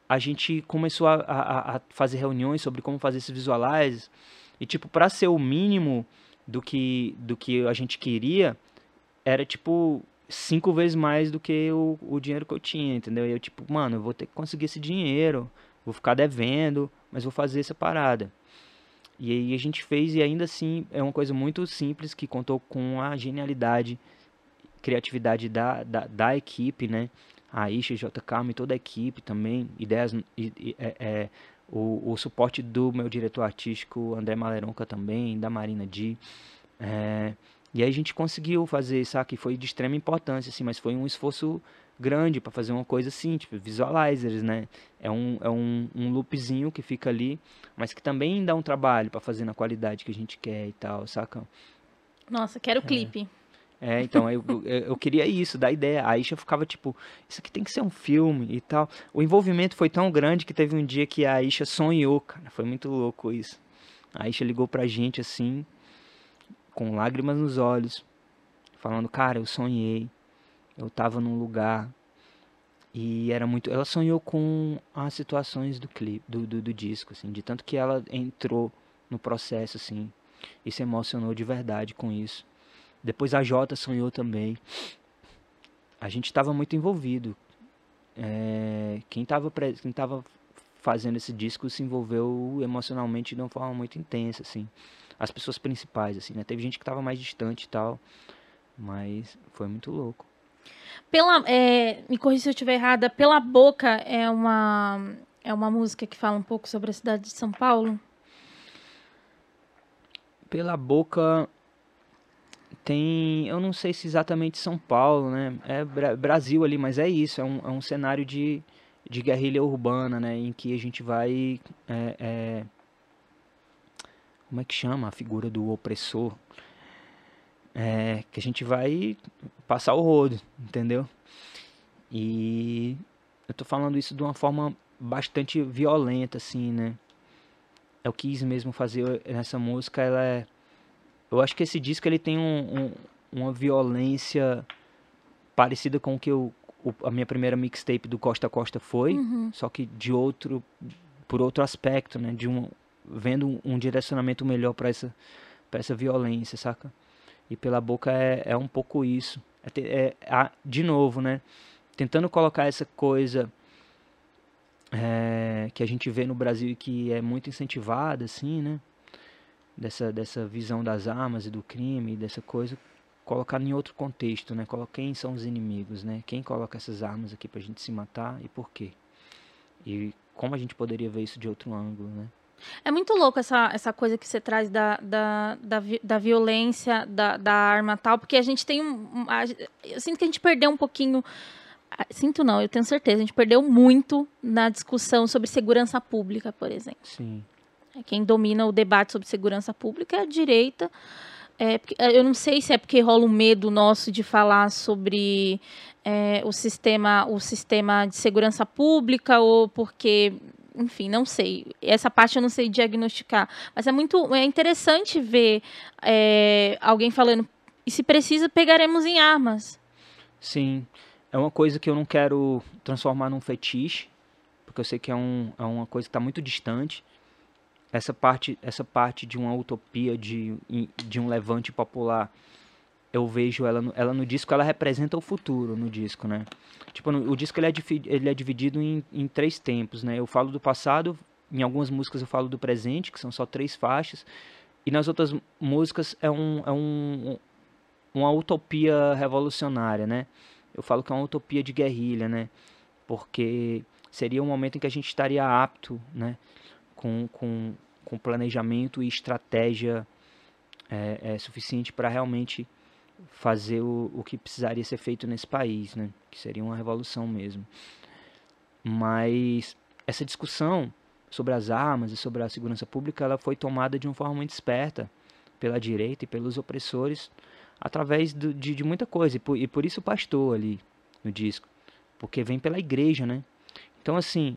a gente começou a, a, fazer reuniões sobre como fazer esses visualizers. E, tipo, para ser o mínimo do que, do que a gente queria, era, tipo, cinco vezes mais do que o, o dinheiro que eu tinha, entendeu? E eu, tipo, mano, eu vou ter que conseguir esse dinheiro, vou ficar devendo, mas vou fazer essa parada. E aí a gente fez, e ainda assim é uma coisa muito simples que contou com a genialidade, criatividade da, da, da equipe, né? A Isha, JK e toda a equipe também, ideias, é, é, o, o suporte do meu diretor artístico, André Maleronca também, da Marina Di. É, e aí a gente conseguiu fazer, sabe? Foi de extrema importância, assim, mas foi um esforço grande para fazer uma coisa assim, tipo, visualizers, né? É um, é um, um loopzinho que fica ali, mas que também dá um trabalho para fazer na qualidade que a gente quer e tal, saca? Nossa, quero o é. clipe. É, então, eu, eu, queria isso, da ideia. A Aisha ficava tipo, isso aqui tem que ser um filme e tal. O envolvimento foi tão grande que teve um dia que a Aisha sonhou, cara. Foi muito louco isso. A Aisha ligou pra gente assim, com lágrimas nos olhos, falando, cara, eu sonhei, eu tava num lugar e era muito. Ela sonhou com as situações do clipe, do, do, do disco, assim, de tanto que ela entrou no processo, assim, e se emocionou de verdade com isso. Depois a Jota sonhou também. A gente estava muito envolvido. É, quem estava quem tava fazendo esse disco se envolveu emocionalmente de uma forma muito intensa, assim as pessoas principais, assim, né? Teve gente que tava mais distante e tal, mas foi muito louco. Pela, é, me corrija se eu estiver errada, Pela Boca é uma, é uma música que fala um pouco sobre a cidade de São Paulo? Pela Boca tem, eu não sei se exatamente São Paulo, né? É Brasil ali, mas é isso, é um, é um cenário de, de guerrilha urbana, né? Em que a gente vai é, é, como é que chama a figura do opressor, é, que a gente vai passar o rodo, entendeu? E eu tô falando isso de uma forma bastante violenta, assim, né? Eu quis mesmo fazer nessa música, ela é... Eu acho que esse disco ele tem um, um, uma violência parecida com o que eu, o, a minha primeira mixtape do Costa Costa foi, uhum. só que de outro, por outro aspecto, né? De um, vendo um, direcionamento melhor para essa, pra essa violência, saca? E pela boca é, é um pouco isso. É, é, é, de novo, né? Tentando colocar essa coisa é, que a gente vê no Brasil e que é muito incentivada, assim, né? Dessa, dessa visão das armas e do crime, dessa coisa, colocar em outro contexto, né? Quem são os inimigos, né? Quem coloca essas armas aqui pra gente se matar e por quê? E como a gente poderia ver isso de outro ângulo, né? É muito louco essa, essa coisa que você traz da, da, da, da violência, da, da arma tal, porque a gente tem um. A, eu sinto que a gente perdeu um pouquinho. Sinto não, eu tenho certeza, a gente perdeu muito na discussão sobre segurança pública, por exemplo. Sim. É, quem domina o debate sobre segurança pública é a direita. É, eu não sei se é porque rola um medo nosso de falar sobre é, o, sistema, o sistema de segurança pública ou porque enfim, não sei. Essa parte eu não sei diagnosticar. Mas é muito é interessante ver é, alguém falando, e se precisa, pegaremos em armas. Sim. É uma coisa que eu não quero transformar num fetiche, porque eu sei que é, um, é uma coisa que está muito distante. Essa parte, essa parte de uma utopia, de, de um levante popular, eu vejo ela no, ela no disco, ela representa o futuro no disco, né? Tipo, no, o disco ele é, ele é dividido em, em três tempos, né? Eu falo do passado, em algumas músicas eu falo do presente, que são só três faixas, e nas outras músicas é, um, é um, uma utopia revolucionária, né? Eu falo que é uma utopia de guerrilha, né? Porque seria um momento em que a gente estaria apto, né? Com, com, com planejamento e estratégia é, é suficiente para realmente fazer o, o que precisaria ser feito nesse país, né? Que seria uma revolução mesmo. Mas essa discussão sobre as armas e sobre a segurança pública, ela foi tomada de uma forma muito esperta pela direita e pelos opressores através do, de, de muita coisa. E por, e por isso o pastor ali no disco. Porque vem pela igreja, né? Então, assim,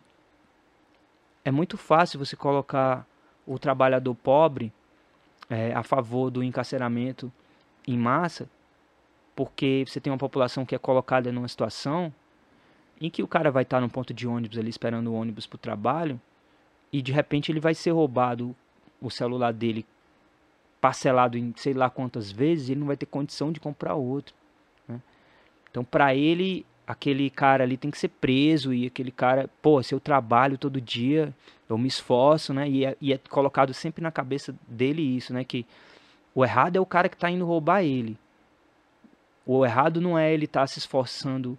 é muito fácil você colocar o trabalhador pobre é, a favor do encarceramento em massa, porque você tem uma população que é colocada numa situação em que o cara vai estar no ponto de ônibus ali esperando o ônibus para o trabalho e de repente ele vai ser roubado o celular dele parcelado em sei lá quantas vezes, ele não vai ter condição de comprar outro. Né? Então, para ele, aquele cara ali tem que ser preso e aquele cara, pô, se eu trabalho todo dia, eu me esforço, né? E é, e é colocado sempre na cabeça dele isso, né? Que o errado é o cara que está indo roubar ele. O errado não é ele estar tá se esforçando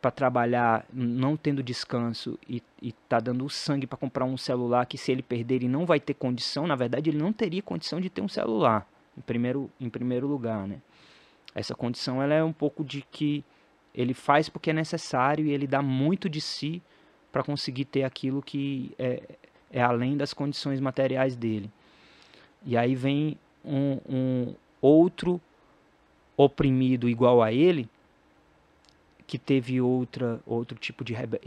para trabalhar, não tendo descanso e, e tá dando o sangue para comprar um celular que se ele perder ele não vai ter condição, na verdade ele não teria condição de ter um celular, em primeiro, em primeiro lugar, né? Essa condição ela é um pouco de que ele faz porque é necessário e ele dá muito de si para conseguir ter aquilo que é, é além das condições materiais dele. E aí vem um, um outro oprimido igual a ele, que teve outra outro tipo de rebel...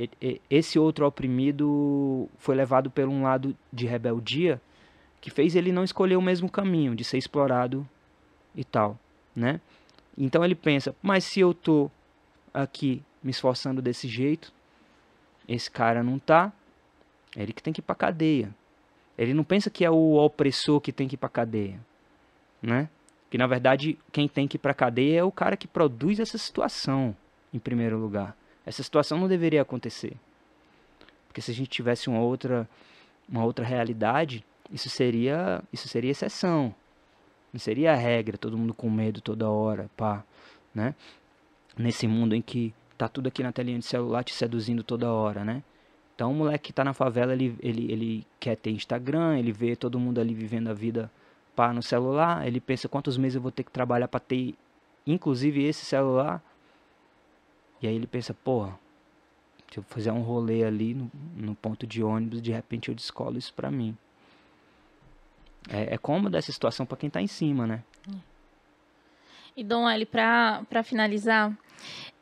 esse outro oprimido foi levado por um lado de rebeldia que fez ele não escolher o mesmo caminho de ser explorado e tal, né? Então ele pensa, mas se eu tô aqui me esforçando desse jeito, esse cara não tá, é ele que tem que ir para cadeia. Ele não pensa que é o opressor que tem que ir para cadeia, né? Que na verdade quem tem que ir para cadeia é o cara que produz essa situação em primeiro lugar. Essa situação não deveria acontecer. Porque se a gente tivesse uma outra, uma outra realidade, isso seria, isso seria exceção. Não seria a regra, todo mundo com medo toda hora, pá, né? Nesse mundo em que tá tudo aqui na telinha de celular te seduzindo toda hora, né? Então o moleque que tá na favela, ele, ele, ele quer ter Instagram, ele vê todo mundo ali vivendo a vida pá no celular, ele pensa quantos meses eu vou ter que trabalhar para ter inclusive esse celular e aí ele pensa, porra, se eu fizer um rolê ali no, no ponto de ônibus, de repente eu descolo isso pra mim. É, é cômoda essa situação para quem tá em cima, né? E Dom L, pra finalizar,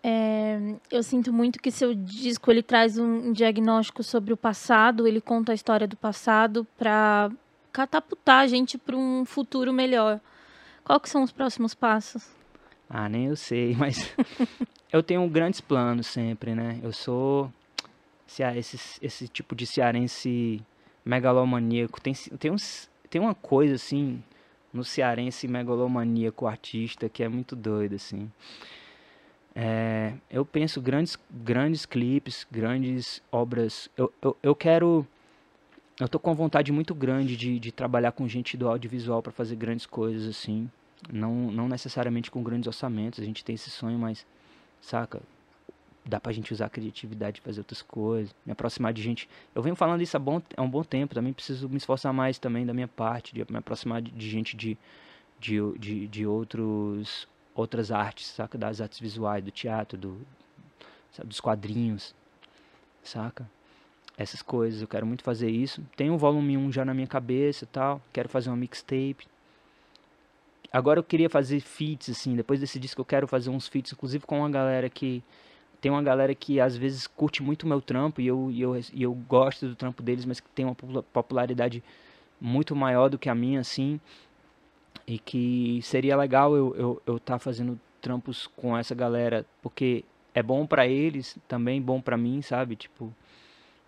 é, eu sinto muito que seu disco ele traz um diagnóstico sobre o passado, ele conta a história do passado para catapultar a gente para um futuro melhor. Qual que são os próximos passos? Ah, nem eu sei, mas eu tenho grandes planos sempre, né? Eu sou esse, esse tipo de cearense megalomaníaco. Tem, tem, uns, tem uma coisa, assim, no cearense megalomaníaco artista que é muito doido, assim. É, eu penso grandes, grandes clipes, grandes obras. Eu, eu, eu quero. Eu tô com vontade muito grande de, de trabalhar com gente do audiovisual para fazer grandes coisas, assim. Não, não necessariamente com grandes orçamentos, a gente tem esse sonho, mas saca? Dá pra gente usar a criatividade fazer outras coisas, me aproximar de gente. Eu venho falando isso há, bom, há um bom tempo, também preciso me esforçar mais também da minha parte, de me aproximar de, de gente de, de, de, de outros, outras artes, saca? Das artes visuais, do teatro, do, sabe? dos quadrinhos, saca? Essas coisas, eu quero muito fazer isso. Tem o volume 1 já na minha cabeça e tal, quero fazer uma mixtape, Agora eu queria fazer feats, assim, depois desse disco eu quero fazer uns feats, inclusive com uma galera que. Tem uma galera que às vezes curte muito o meu trampo e eu, e eu, e eu gosto do trampo deles, mas que tem uma popularidade muito maior do que a minha, assim. E que seria legal eu estar eu, eu tá fazendo trampos com essa galera, porque é bom para eles, também bom para mim, sabe? Tipo,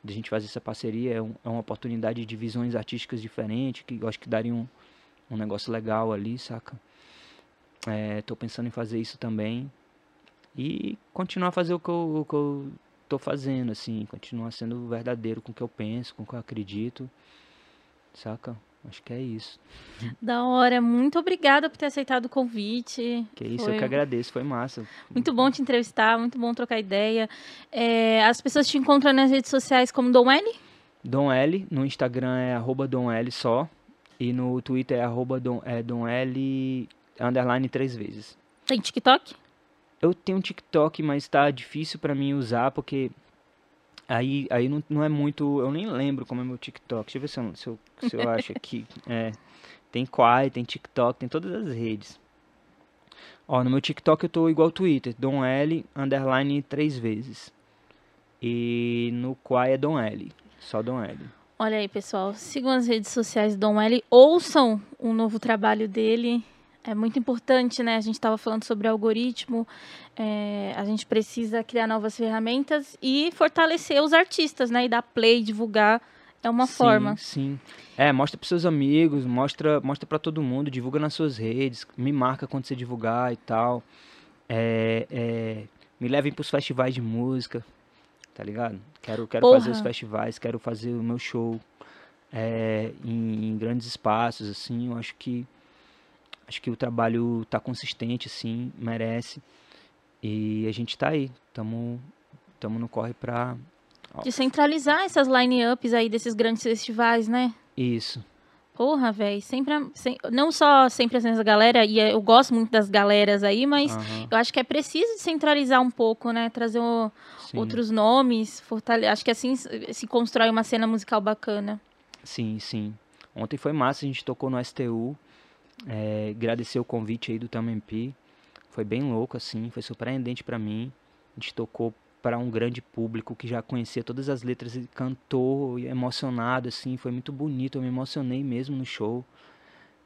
de a gente fazer essa parceria é, um, é uma oportunidade de visões artísticas diferentes, que eu acho que daria um um negócio legal ali, saca? É, tô pensando em fazer isso também. E continuar a fazer o que eu, o que eu tô fazendo, assim. Continuar sendo verdadeiro com o que eu penso, com o que eu acredito. Saca? Acho que é isso. Da hora, muito obrigada por ter aceitado o convite. Que isso, foi... eu que agradeço, foi massa. Muito bom te entrevistar, muito bom trocar ideia. É, as pessoas te encontram nas redes sociais como Dom L? Dom L, no Instagram é arroba Dom L só. E no Twitter é arroba Dom, é, Dom L underline três vezes. Tem TikTok? Eu tenho um TikTok, mas tá difícil para mim usar, porque aí, aí não, não é muito. Eu nem lembro como é meu TikTok. Deixa eu ver se eu, se eu, se eu acho aqui. É, tem Quai, tem TikTok, tem todas as redes. Ó, no meu TikTok eu tô igual ao Twitter, Dom L, underline três vezes. E no Quai é Dom L, só Dom L. Olha aí, pessoal. Sigam as redes sociais do Dom L. Ouçam o novo trabalho dele. É muito importante, né? A gente estava falando sobre algoritmo. É, a gente precisa criar novas ferramentas e fortalecer os artistas, né? E dar play, divulgar. É uma sim, forma. Sim. É, mostra para seus amigos, mostra, mostra para todo mundo, divulga nas suas redes, me marca quando você divulgar e tal. É, é, me levem para os festivais de música, tá ligado? Quero, quero Porra. fazer os festivais, quero fazer o meu show é, em, em grandes espaços, assim. Eu acho que acho que o trabalho tá consistente, assim, merece. E a gente tá aí, tamo, tamo no corre pra Descentralizar essas line-ups aí desses grandes festivais, né? isso. Porra, velho. Sempre, não só sempre essa galera, e eu gosto muito das galeras aí, mas Aham, eu acho que é preciso descentralizar um pouco, né? Trazer o- sim. outros nomes, fortale... acho que assim se constrói uma cena musical bacana. Sim, sim. Ontem foi massa, a gente tocou no STU. É, agradecer o convite aí do Tamempi. Foi bem louco, assim, foi surpreendente pra mim. A gente tocou para um grande público que já conhecia todas as letras e cantou emocionado, assim, foi muito bonito. Eu me emocionei mesmo no show,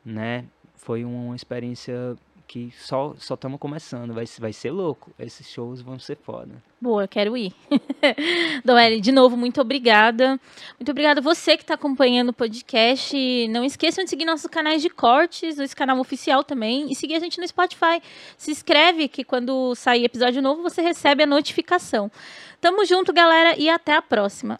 né? Foi uma experiência que só só estamos começando, vai, vai ser louco. Esses shows vão ser foda. Boa, quero ir. Doeli, de novo, muito obrigada. Muito obrigada a você que está acompanhando o podcast. Não esqueçam de seguir nossos canais de cortes, esse canal oficial também, e seguir a gente no Spotify. Se inscreve que quando sair episódio novo você recebe a notificação. Tamo junto, galera, e até a próxima.